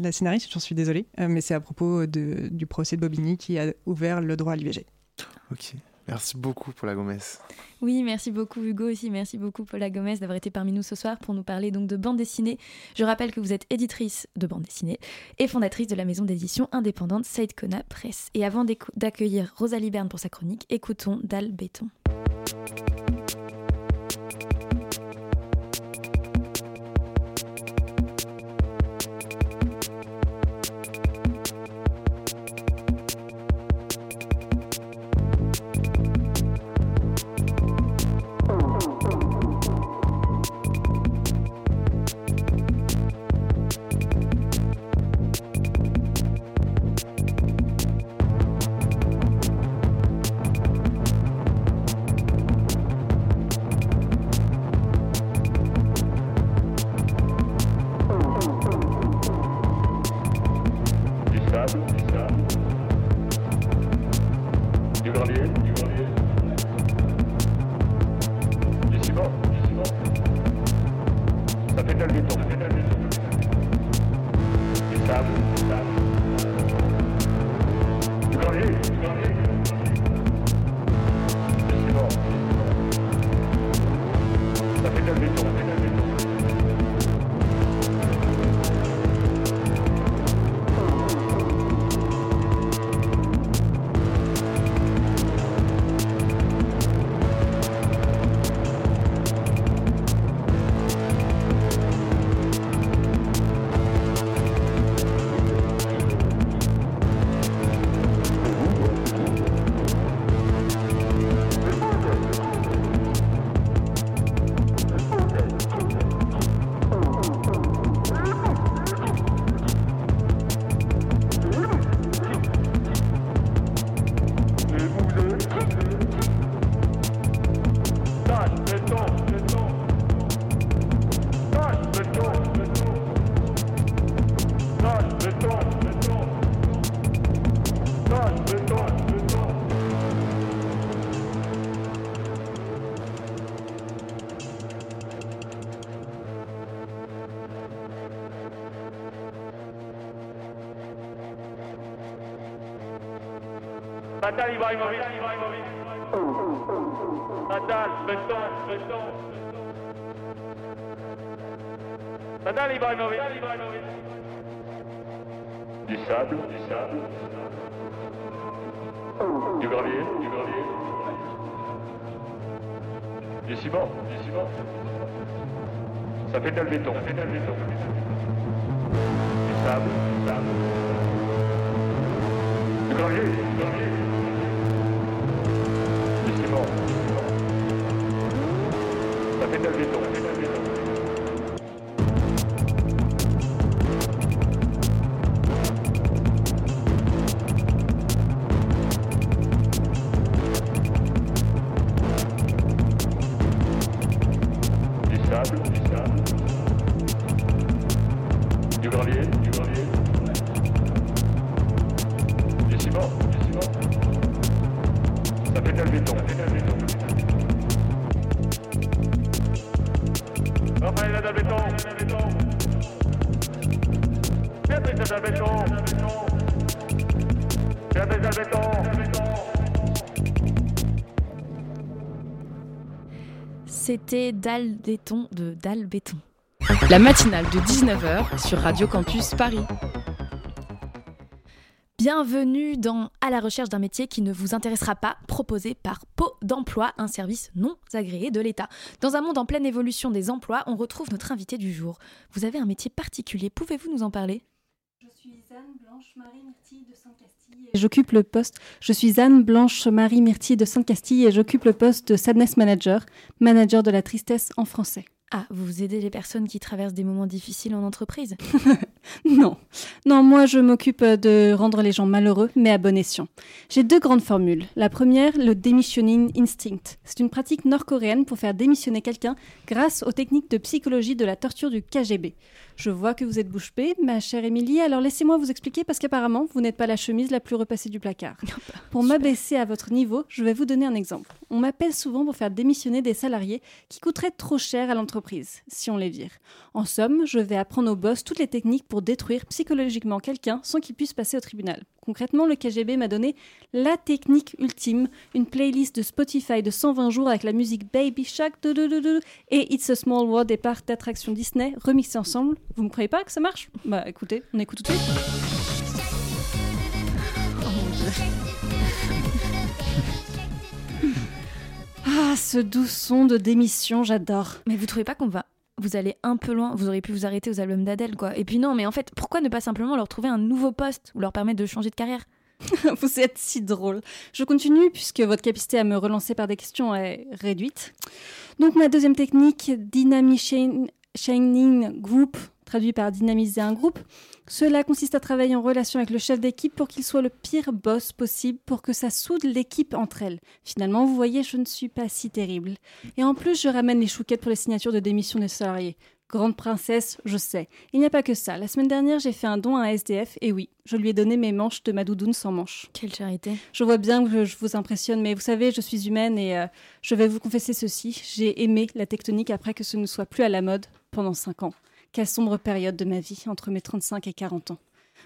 la scénariste, j'en suis désolée, mais c'est à propos du procès de Bobigny qui a ouvert le droit à l'IVG. Ok. Merci beaucoup, Paula Gomez. Oui, merci beaucoup, Hugo aussi. Merci beaucoup, Paula Gomez, d'avoir été parmi nous ce soir pour nous parler donc de bande dessinée. Je rappelle que vous êtes éditrice de bande dessinée et fondatrice de la maison d'édition indépendante Saïd Kona Press. Et avant d'accueillir Rosalie Berne pour sa chronique, écoutons Dal Béton. Natal Ibrahimovic. Natal. Natal. Du sable, du sable. Du gravier, du gravier. Du ciment, du ciment. Ça fait tel béton, ça fait tel béton. Du sable, du sable. Du gravier, du gravier. Du sable, Béton de Dalle Béton. La matinale de 19h sur Radio Campus Paris. Bienvenue dans À la recherche d'un métier qui ne vous intéressera pas, proposé par Pau d'emploi, un service non agréé de l'État. Dans un monde en pleine évolution des emplois, on retrouve notre invité du jour. Vous avez un métier particulier, pouvez-vous nous en parler? Je suis Anne Blanche-Marie Myrtille de Saint-Castille et j'occupe le poste. Je suis Anne Blanche-Marie Myrtille de Sainte-Castille et j'occupe le poste de Sadness Manager, manager de la tristesse en français. Ah, vous aidez les personnes qui traversent des moments difficiles en entreprise Non, non, moi je m'occupe de rendre les gens malheureux, mais à bon escient. J'ai deux grandes formules. La première, le demissioning instinct. C'est une pratique nord-coréenne pour faire démissionner quelqu'un grâce aux techniques de psychologie de la torture du KGB. Je vois que vous êtes bouche bée, ma chère Émilie, alors laissez-moi vous expliquer parce qu'apparemment, vous n'êtes pas la chemise la plus repassée du placard. Pour m'abaisser à votre niveau, je vais vous donner un exemple. On m'appelle souvent pour faire démissionner des salariés qui coûteraient trop cher à l'entreprise, si on les vire. En somme, je vais apprendre au boss toutes les techniques pour détruire psychologiquement quelqu'un sans qu'il puisse passer au tribunal. Concrètement, le KGB m'a donné la technique ultime, une playlist de Spotify de 120 jours avec la musique Baby Shark et It's a Small World des parcs d'attractions Disney remixés ensemble. Vous me croyez pas que ça marche? Bah écoutez, on écoute tout de suite. Ah, ce doux son de démission, j'adore. Mais vous trouvez pas qu'on va vous allez un peu loin, vous auriez pu vous arrêter aux albums d'Adèle, quoi. Et puis non, mais en fait, pourquoi ne pas simplement leur trouver un nouveau poste ou leur permettre de changer de carrière? Vous êtes si drôle. Je continue puisque votre capacité à me relancer par des questions est réduite. Donc ma deuxième technique, Dynamic Shining Group, traduit par dynamiser un groupe. Cela consiste à travailler en relation avec le chef d'équipe pour qu'il soit le pire boss possible pour que ça soude l'équipe entre elles. Finalement, vous voyez, je ne suis pas si terrible. Et en plus, je ramène les chouquettes pour les signatures de démission des salariés. Grande princesse, je sais. Il n'y a pas que ça. La semaine dernière, j'ai fait un don à un SDF, et oui, je lui ai donné mes manches de ma doudoune sans manches. Quelle charité. Je vois bien que je vous impressionne, mais vous savez, je suis humaine et euh, je vais vous confesser ceci. J'ai aimé la tectonique après que ce ne soit plus à la mode pendant 5 ans. Quelle sombre période de ma vie, entre mes 35 et 40 ans.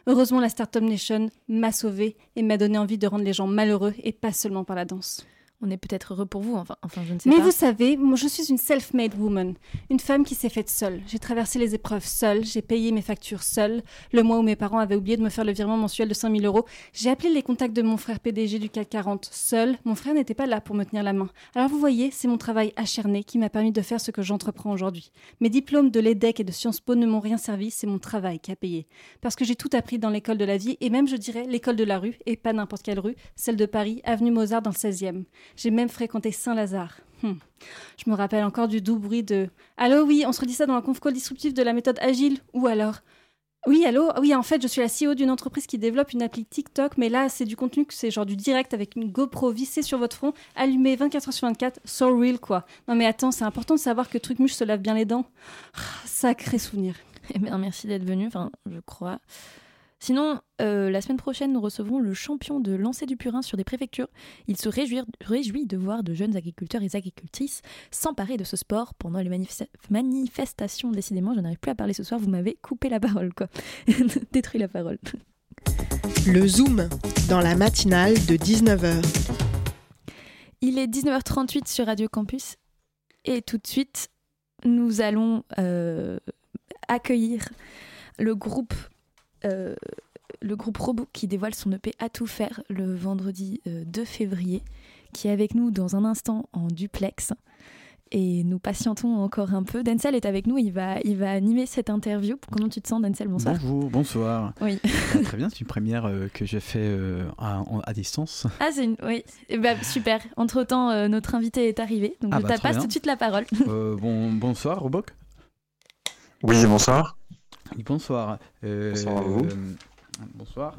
Heureusement, la Startup Nation m'a sauvée et m'a donné envie de rendre les gens malheureux et pas seulement par la danse. On est peut-être heureux pour vous, enfin, enfin je ne sais Mais pas. vous savez, moi, je suis une self-made woman, une femme qui s'est faite seule. J'ai traversé les épreuves seule, j'ai payé mes factures seule. Le mois où mes parents avaient oublié de me faire le virement mensuel de 5000 euros, j'ai appelé les contacts de mon frère PDG du CAC 40 seul. Mon frère n'était pas là pour me tenir la main. Alors vous voyez, c'est mon travail acharné qui m'a permis de faire ce que j'entreprends aujourd'hui. Mes diplômes de l'EDEC et de Sciences Po ne m'ont rien servi, c'est mon travail qui a payé. Parce que j'ai tout appris dans l'école de la vie et même, je dirais, l'école de la rue, et pas n'importe quelle rue, celle de Paris, avenue Mozart dans le 16e. J'ai même fréquenté Saint-Lazare. Hmm. Je me rappelle encore du doux bruit de Allô, oui, on se redit ça dans un conf call disruptif de la méthode agile. Ou alors Oui, allô Oui, en fait, je suis la CEO d'une entreprise qui développe une appli TikTok, mais là, c'est du contenu c'est genre du direct avec une GoPro vissée sur votre front, allumée 24h sur 24, so real quoi. Non, mais attends, c'est important de savoir que Trucmuche se lave bien les dents. Ah, sacré souvenir. Eh bien, merci d'être venu, enfin, je crois. Sinon, euh, la semaine prochaine, nous recevrons le champion de lancer du purin sur des préfectures. Il se réjouit, réjouit de voir de jeunes agriculteurs et agricultrices s'emparer de ce sport pendant les manifesta- manifestations. Décidément, je n'arrive plus à parler ce soir, vous m'avez coupé la parole, quoi. Détruit la parole. Le Zoom, dans la matinale de 19h. Il est 19h38 sur Radio Campus et tout de suite, nous allons euh, accueillir le groupe, euh, le groupe Robot qui dévoile son EP à tout faire le vendredi euh, 2 février, qui est avec nous dans un instant en duplex. Et nous patientons encore un peu. Denzel est avec nous, il va, il va animer cette interview. Comment tu te sens, Denzel? Bonsoir. Bonjour, bonsoir. Oui. Euh, très bien, c'est une première euh, que j'ai fait euh, à, distance. Ah, c'est une... Oui, Eh ben, super. Entre-temps, euh, notre invité est arrivé. Donc, Ah je bah, te passe bien. tout de suite la parole. Euh, bon, bonsoir, Roboc. Oui, bonsoir. Bonsoir. Euh, Bonsoir à vous. euh, bonsoir.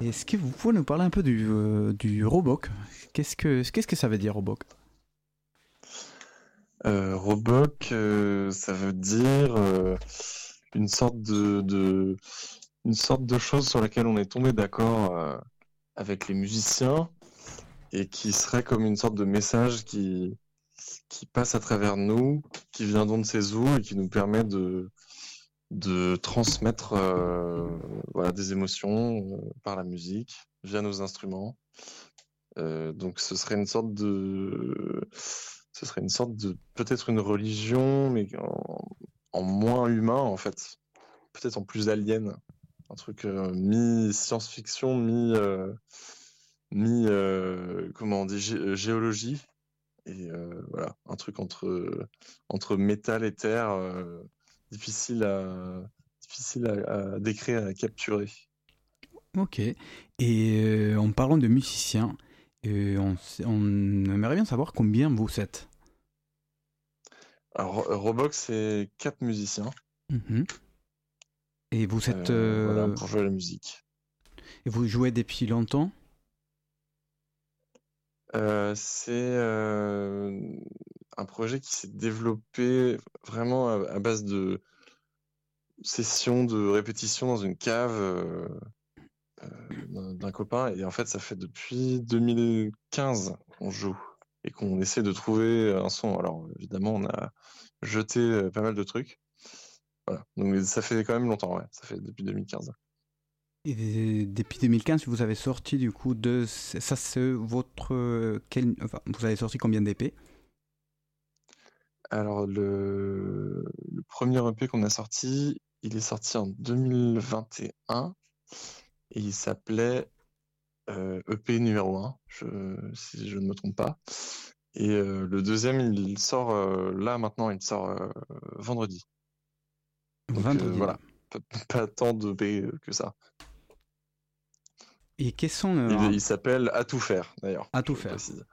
Est-ce que vous pouvez nous parler un peu du, euh, du Roboc Qu'est-ce que qu'est-ce que ça veut dire Roboc Euh, Roboc, ça veut dire une sorte de, de- une sorte de chose sur laquelle on est tombé d'accord avec les musiciens et qui serait comme une sorte de message qui, qui passe à travers nous, qui vient d'on de ses eaux et qui nous permet de, de transmettre euh, voilà, des émotions euh, par la musique, via nos instruments. Euh, donc ce serait une sorte de ce serait une sorte de peut-être une religion mais en, moins humain en fait. Peut-être en plus alien. Un truc euh, mi mi comment euh, géologie. Et voilà un truc entre entre métal et terre difficile à difficile à, à décrire à capturer Ok. Et euh, en parlant de musiciens, euh, on, aimerait bien savoir combien vous êtes. Alors, Robox, c'est quatre musiciens. Mhm. Et vous êtes. Euh, voilà, euh, pour jouer à la musique. Et vous jouez depuis longtemps? C'est un projet qui s'est développé vraiment à, base de sessions de répétition dans une cave euh, euh, d'un copain. Et en fait, ça fait depuis 2015 qu'on joue et qu'on essaie de trouver un son. Alors, évidemment, on a jeté euh, pas mal de trucs. Voilà. Donc, ça fait quand même longtemps, ouais. Ça fait depuis 2015. Et depuis 2015, vous avez sorti du coup de. Ça, c'est votre. quel- enfin, vous avez sorti combien d'épées? Alors, le, le premier EP qu'on a sorti, il est sorti en 2021 et il s'appelait euh, EP numéro 1, je, si je ne me trompe pas. Et euh, le deuxième, il sort euh, là maintenant, il sort vendredi. Donc, Vendredi. voilà, pas, pas tant d'EP que ça. Et quels sont. Il, il s'appelle À tout faire d'ailleurs. À tout faire. précise.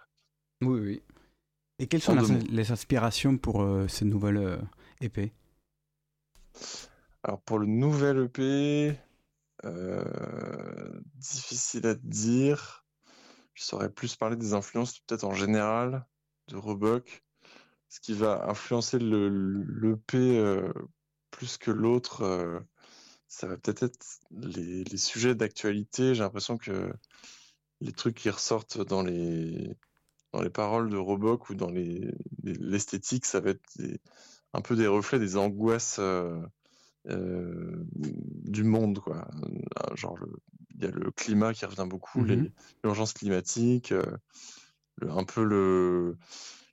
Oui, oui. Et quelles sont les inspirations pour euh, cette nouvelle euh, épée Alors pour le nouvel EP, euh, difficile à dire. Je saurais plus parler des influences peut-être en général de Roboc. Ce qui va influencer le l'EP euh, plus que l'autre, euh, ça va peut-être être les, les sujets d'actualité. J'ai l'impression que les trucs qui ressortent dans les dans les paroles de Roboc ou dans les les- l'esthétique, ça va être des- un peu des reflets des angoisses. euh, euh, du monde, quoi. Euh, Genre, il y a le climat qui revient beaucoup, Mhm. les l'urgence climatique, euh, le- un peu le,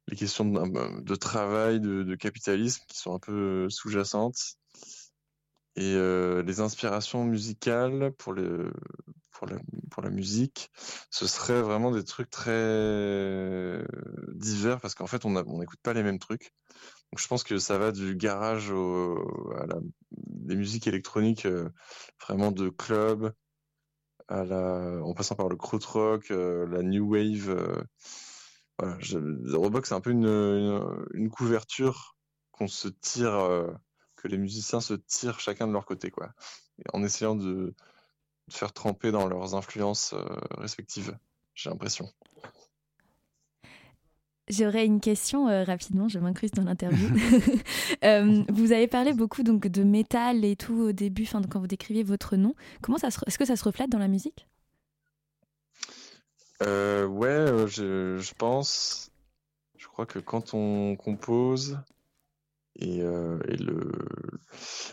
les questions de, de travail, de, de capitalisme qui sont un peu sous-jacentes. Et euh, les inspirations musicales pour, la, musique, ce serait vraiment des trucs très divers parce qu'en fait, on n'écoute pas les mêmes trucs. Donc je pense que ça va du garage au, à des musiques électroniques euh, vraiment de club, en passant par le euh, la new wave. euh, voilà, je, Robox, c'est un peu une, couverture qu'on se tire, euh, que les musiciens se tirent chacun de leur côté, quoi, en essayant de, de faire tremper dans leurs influences euh, respectives. J'ai l'impression. J'aurais une question euh, rapidement, je m'incruste dans l'interview. Euh, vous avez parlé beaucoup donc de métal et tout au début, enfin quand vous décriviez votre nom. Comment ça se, est-ce que ça se reflète dans la musique? Euh, ouais, je, je pense. Je crois que quand on compose et, euh,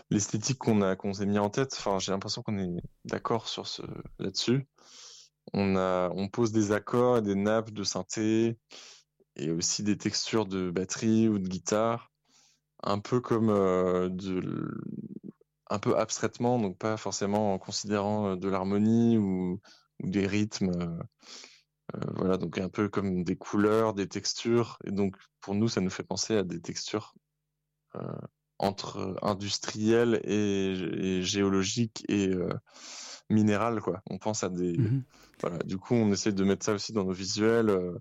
l'esthétique qu'on a qu'on s'est mis en tête, enfin, j'ai l'impression qu'on est d'accord sur là-dessus. On a, on pose des accords et des nappes de synthé et aussi des textures de batterie ou de guitare, un peu comme euh, de, un peu abstraitement, donc pas forcément en considérant euh, de l'harmonie ou, des rythmes. voilà, donc un peu comme des couleurs, des textures. Et donc, pour nous, ça nous fait penser à des textures entre industrielles et, et géologiques et euh, minérales, quoi. On pense à des... Mhm. Voilà, du coup, on essaie de mettre ça aussi dans nos visuels, euh,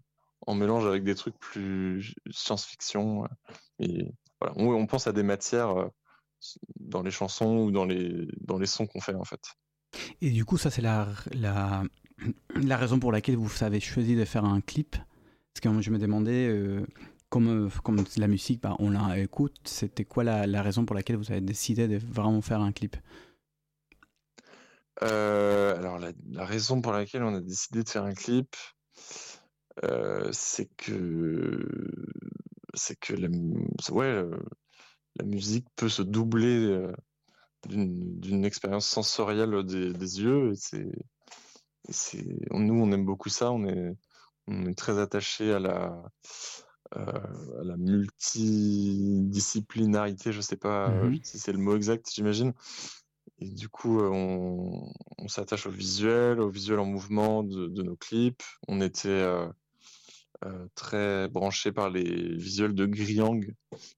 en mélange avec des trucs plus science-fiction. euh, Et voilà, on, on pense à des matières euh, dans les chansons ou dans les, dans les sons qu'on fait, en fait. Et du coup, ça, c'est la, la, la raison pour laquelle vous avez choisi de faire un clip? Parce que moi, je me demandais, euh, comme, euh, comme la musique, bah, on la écoute, c'était quoi la, raison pour laquelle vous avez décidé de vraiment faire un clip? Euh, alors la, raison pour laquelle on a décidé de faire un clip, euh, c'est que c'est que la, ouais, la musique peut se doubler d'une expérience sensorielle des, yeux. Et et nous, on aime beaucoup ça. On est, on est très attaché à la, la multidisciplinarité. Je sais pas euh, Mhm. si c'est le mot exact, j'imagine. Et du coup, euh, on, on s'attache au visuel, au visuel en mouvement de, de nos clips. On était euh, euh, très branché par les visuels de Griang,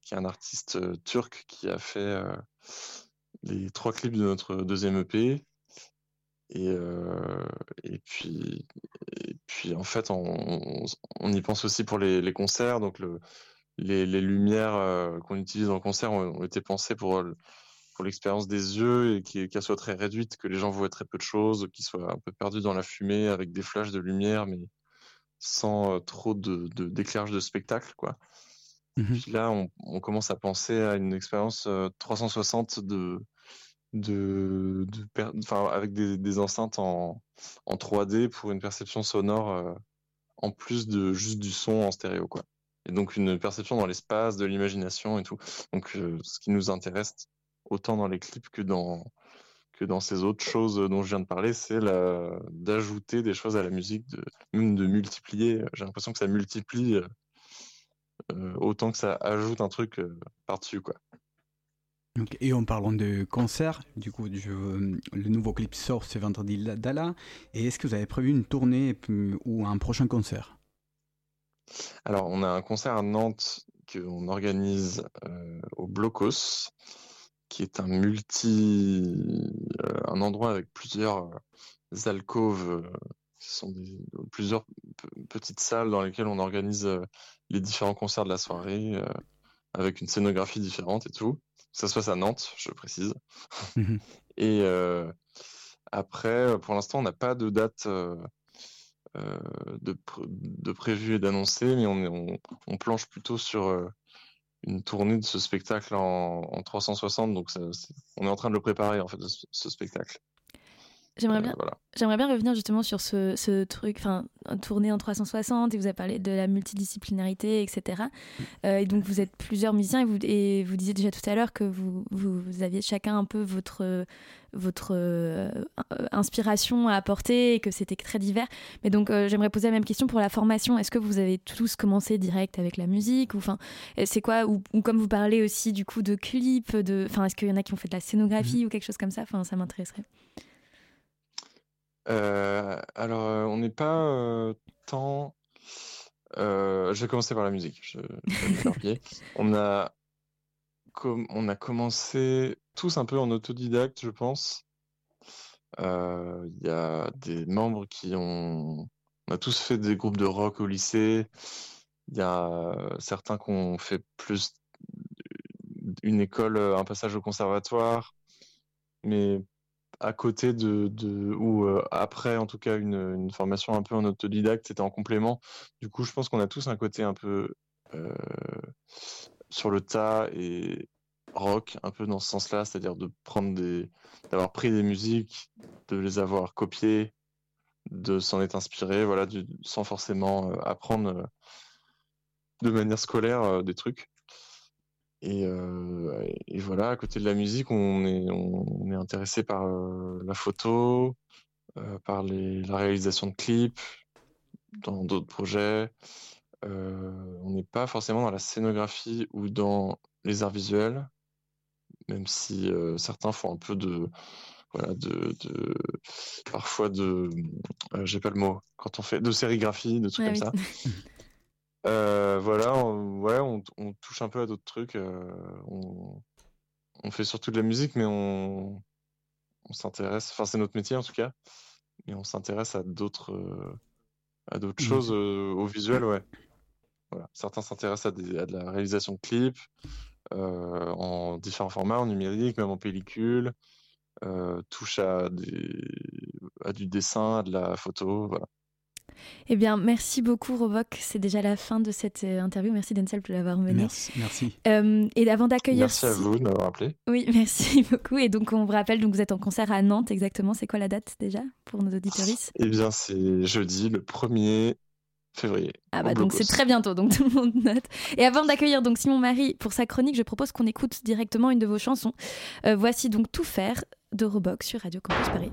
qui est un artiste euh, turc qui a fait euh, les trois clips de notre deuxième EP. Et, euh, et puis, et puis en fait, on, y pense aussi pour les, les concerts. Donc le, les, les lumières qu'on utilise en concert ont, ont été pensées pour pour l'expérience des yeux et qu'elle soit très réduite, que les gens voient très peu de choses, qu'ils soient un peu perdus dans la fumée avec des flashs de lumière, mais sans euh, trop de, d'éclairage de, spectacle, quoi. Mmh Puis là, on, commence à penser à une expérience 360 euh, de, avec des, enceintes en, en, 3D pour une perception sonore euh, en plus de juste du son en stéréo, quoi. Et donc une perception dans l'espace, de l'imagination et tout. Donc, ce qui nous intéresse, autant dans les clips que dans, que dans ces autres choses dont je viens de parler, c'est d'ajouter des choses à la musique, de, même de multiplier. J'ai l'impression que ça multiplie euh, euh, autant que ça ajoute un truc euh, par-dessus. quoi. Et en parlant de concert, du coup, le nouveau clip sort ce vendredi d'Ala. Et est-ce que vous avez prévu une tournée ou un prochain concert? Alors, on a un concert à Nantes qu'on organise au Blocos qui est un multi, euh, un endroit avec plusieurs euh, alcôves, euh, sont plusieurs petites salles dans lesquelles on organise les différents concerts de la soirée, avec une scénographie différente et tout. Ça se passe à Nantes, je précise. Mmh et après, pour l'instant, on n'a pas de date de, de prévu et d'annoncer, mais on, on, on, planche plutôt sur une tournée de ce spectacle en, 360. Donc, on est en train de le préparer, en fait, ce, spectacle. J'aimerais bien, euh, j'aimerais bien revenir justement sur ce, ce truc, enfin, tournée en 360, et vous avez parlé de la multidisciplinarité, etc. Euh, et donc, vous êtes plusieurs musiciens, et vous, et vous disiez déjà tout à l'heure que vous, vous, aviez chacun un peu votre, votre euh, inspiration à apporter et que c'était très divers. Mais donc, euh, j'aimerais poser la même question pour la formation. Est-ce que vous avez tous commencé direct avec la musique ou enfin, c'est quoi ou, comme vous parlez aussi du coup de clips, de, enfin, est-ce qu'il y en a qui ont fait de la scénographie mmh. ou quelque chose comme ça? Enfin, ça m'intéresserait. Euh, alors, on n'est pas tant. je vais commencer par la musique. Je, on a on a commencé tous un peu en autodidacte, je pense. Euh, il y a des membres qui ont... On a tous fait des groupes de rock au lycée. Il y a certains qui ont fait plus une école, un passage au conservatoire. Mais à côté de, ou euh, après en tout cas une, formation un peu en autodidacte, c'était en complément. Du coup, je pense qu'on a tous un côté un peu euh, sur le tas et rock un peu dans ce sens-là, c'est-à-dire de prendre des, d'avoir pris des musiques, de les avoir copiées, de s'en être inspiré, voilà, sans forcément euh, apprendre de manière scolaire des trucs. Et, et, voilà, à côté de la musique, on est, on, est intéressé par la photo, par les, la réalisation de clips, dans d'autres projets. on n'est pas forcément dans la scénographie ou dans les arts visuels, même si certains font un peu de voilà de, de parfois de j'ai pas le mot quand on fait de sérigraphie de trucs comme ça voilà on, ouais on, on, touche un peu à d'autres trucs on, on, fait surtout de la musique mais on, s'intéresse enfin c'est notre métier en tout cas mais on s'intéresse à d'autres à d'autres mmh. choses au visuel ouais voilà. certains s'intéressent à, à, de la réalisation de clips euh, en différents formats, en numérique, même en pellicule, euh, touche à, à du dessin, à de la photo, voilà. Eh bien, merci beaucoup, Roboc. C'est déjà la fin de cette euh, interview. Merci, Denzel, de l'avoir mené. Merci. merci. et avant d'accueillir. Merci à vous de m'avoir appelé. Oui, merci beaucoup. Et donc, on vous rappelle, donc, vous êtes en concert à Nantes, exactement. C'est quoi la date déjà pour nos auditeurs Eh bien, c'est jeudi, le 1er février. Ah bah donc c'est très bientôt, donc tout le monde note. Et avant d'accueillir donc Simon Marie pour sa chronique, je propose qu'on écoute directement une de vos chansons. Euh, voici donc Tout faire de Robox sur Radio Campus Paris.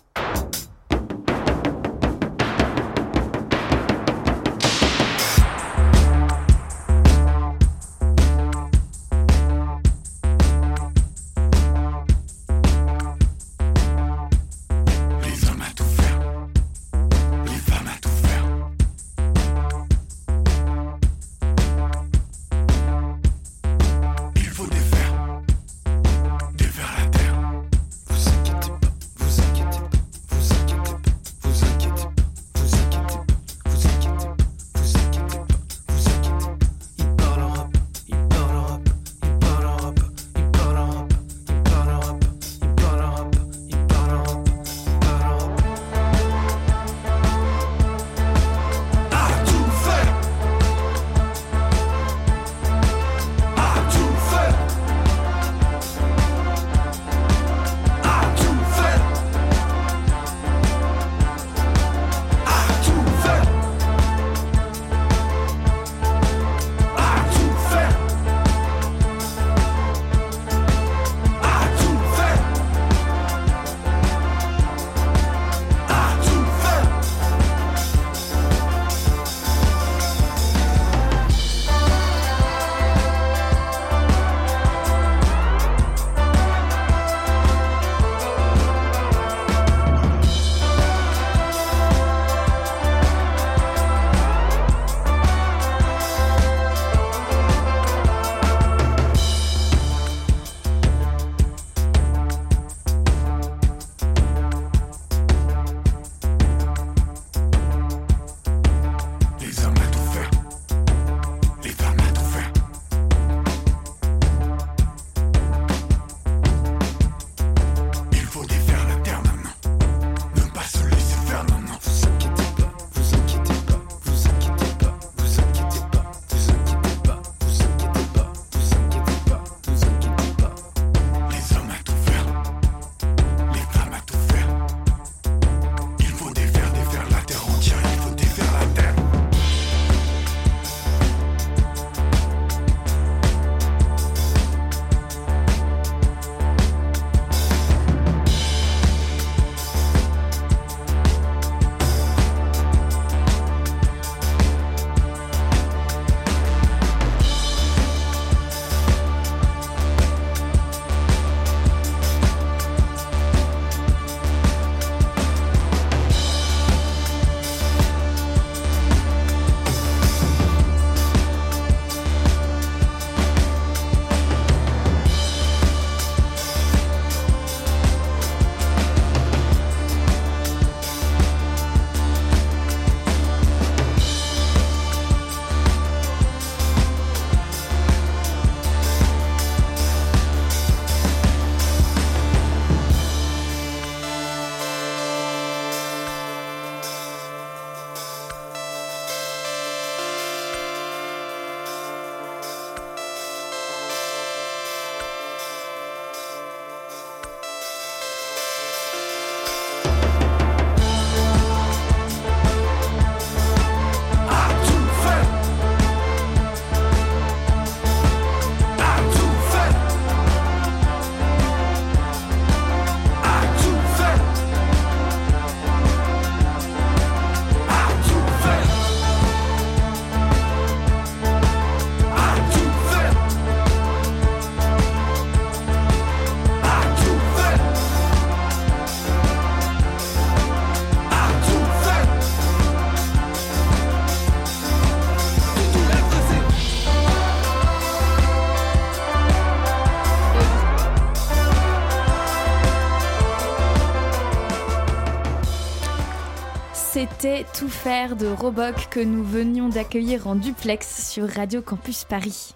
faire de Roboc que nous venions d'accueillir en duplex sur Radio Campus Paris.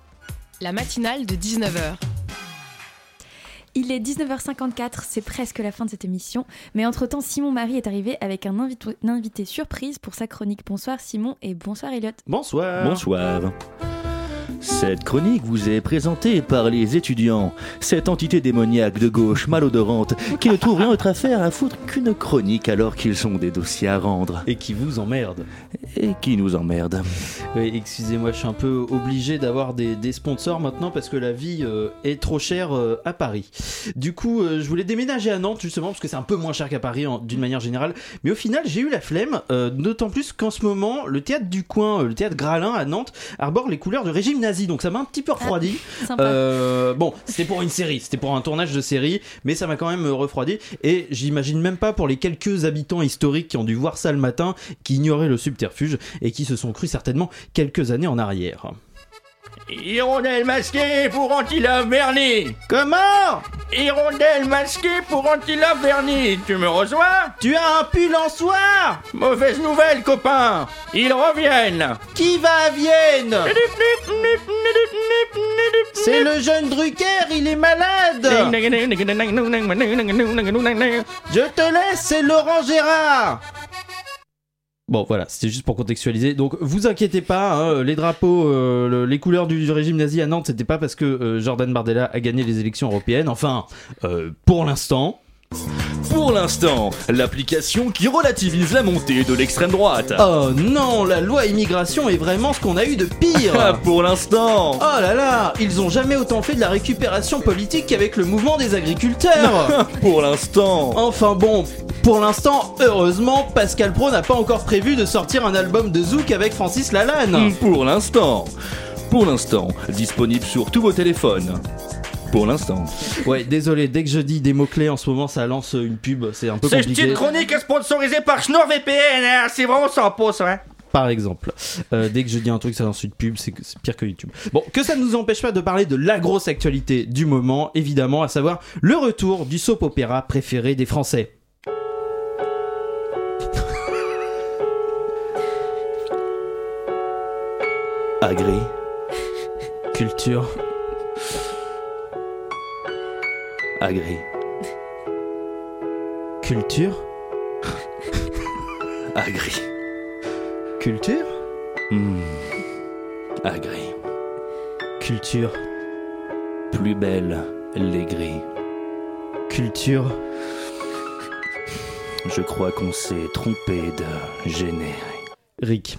La matinale de 19h. Il est 19h54, c'est presque la fin de cette émission, mais entre-temps Simon Marie est arrivé avec un invité surprise pour sa chronique. Bonsoir Simon et bonsoir Elliot. Bonsoir. Bonsoir. Cette chronique vous est présentée par les étudiants, cette entité démoniaque de gauche malodorante qui ne trouve rien d'autre à faire à foutre qu'une chronique alors qu'ils ont des dossiers à rendre. Et qui vous emmerde. Et qui nous emmerde. Oui, excusez-moi, je suis un peu obligé d'avoir des, des sponsors maintenant parce que la vie euh, est trop chère euh, à Paris. Du coup, euh, je voulais déménager à Nantes justement parce que c'est un peu moins cher qu'à Paris d'une manière générale. Mais au final, j'ai eu la flemme, d'autant plus qu'en ce moment, le théâtre du coin, le théâtre Gralin à Nantes, arbore les couleurs du régime nazi. Donc ça m'a un petit peu refroidi. sympa. Euh, bon, c'était pour une série, c'était pour un tournage de série, mais ça m'a quand même euh, refroidi. Et j'imagine même pas pour les quelques habitants historiques qui ont dû voir ça le matin, qui ignoraient le subterfuge et qui se sont crus certainement quelques années en arrière. Hirondelle masquée pour Antilove Bernie. Comment? Hirondelle masquée pour Antilove Bernie. Tu me reçois Tu as un pull en soie! Mauvaise nouvelle, copain. Ils reviennent. Qui va à Vienne? C'est le jeune Drucker, il est malade Je te laisse, c'est Laurent Gérard Bon voilà, c'était juste pour contextualiser. Donc vous inquiétez pas, hein, les drapeaux, euh, le- les couleurs du régime nazi à Nantes, c'était pas parce que euh, Jordan Bardella a gagné les élections européennes. Enfin, euh, pour l'instant. Pour l'instant, l'application qui relativise la montée de l'extrême droite. Oh non, la loi immigration est vraiment ce qu'on a eu de pire. Pour l'instant. Oh là là, ils ont jamais autant fait de la récupération politique qu'avec le mouvement des agriculteurs. Pour l'instant. Enfin bon, pour l'instant, heureusement, Pascal Pro n'a pas encore prévu de sortir un album de Zouk avec Francis Lalanne. Pour l'instant. Pour l'instant, disponible sur tous vos téléphones. Pour l'instant. Ouais, désolé, dès que je dis des mots-clés en ce moment, ça lance une pub, c'est un peu Cette compliqué. petite chronique est sponsorisée par SnorVPN, hein, c'est vraiment sans pause, hein Par exemple, Euh, dès que je dis un truc, ça lance une pub, c'est c'est pire que YouTube. Bon, que ça ne nous empêche pas de parler de la grosse actualité du moment, évidemment, à savoir le retour du soap opéra préféré des Français. Agri. Culture. Agri. Culture? Agri. Culture? Hmm. Agri. Culture? Plus belle, les gris. Culture? Je crois qu'on s'est trompé de générique. Rick.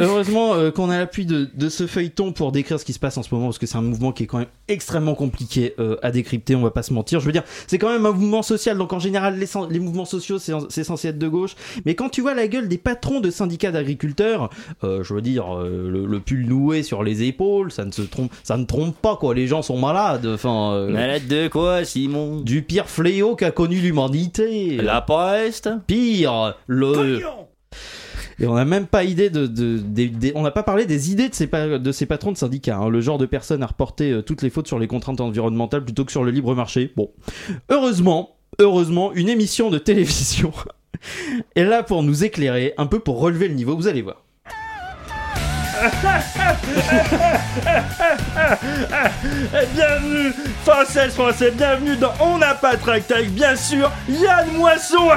Heureusement euh, qu'on a l'appui de, de ce feuilleton pour décrire ce qui se passe en ce moment, parce que c'est un mouvement qui est quand même extrêmement compliqué euh, à décrypter, on va pas se mentir. Je veux dire, c'est quand même un mouvement social, donc en général, les, les mouvements sociaux, c'est c'est censé être de gauche. Mais quand tu vois la gueule des patrons de syndicats d'agriculteurs, euh, je veux dire, euh, le, le pull noué sur les épaules, ça ne se trompe, ça ne trompe pas, quoi. Les gens sont malades. Enfin, euh, Malade de quoi, Simon? du pire fléau qu'a connu l'humanité. La peste? Pire, le. Et on n'a même pas idée de, on n'a pas parlé des idées de ces, pa- de ces patrons de syndicats. hein. Le genre de personnes à reporter euh, toutes les fautes sur les contraintes environnementales plutôt que sur le libre marché. Bon, heureusement, heureusement, une émission de télévision est là pour nous éclairer, un peu pour relever le niveau. Vous allez voir. Bienvenue, Françaises, Français, bienvenue dans On n'a pas de tract avec bien sûr Yann Moisson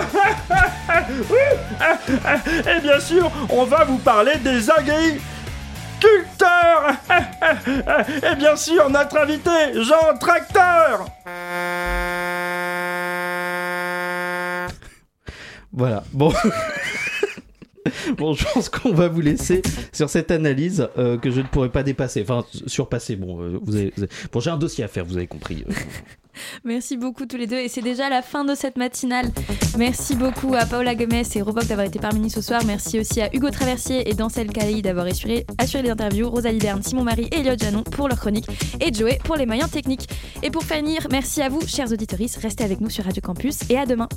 Et bien sûr, on va vous parler des agriculteurs Et bien sûr, notre invité, Jean Tracteur Voilà. Bon. Bon, je pense qu'on va vous laisser sur cette analyse euh, que je ne pourrais pas dépasser. Enfin, surpasser. Bon, euh, j'ai un dossier à faire, vous avez compris. Merci beaucoup tous les deux et c'est déjà la fin de cette matinale. Merci beaucoup à Paola Gomez et Roboc d'avoir été parmi nous ce soir. Merci aussi à Hugo Traversier et Dancel Kali d'avoir assuré, les interviews, Rosalie Berne, Simon Marie et Elliot Janon pour leur chronique et Joey pour les moyens techniques. Et pour finir, merci à vous chers auditeurs, restez avec nous sur Radio Campus et à demain.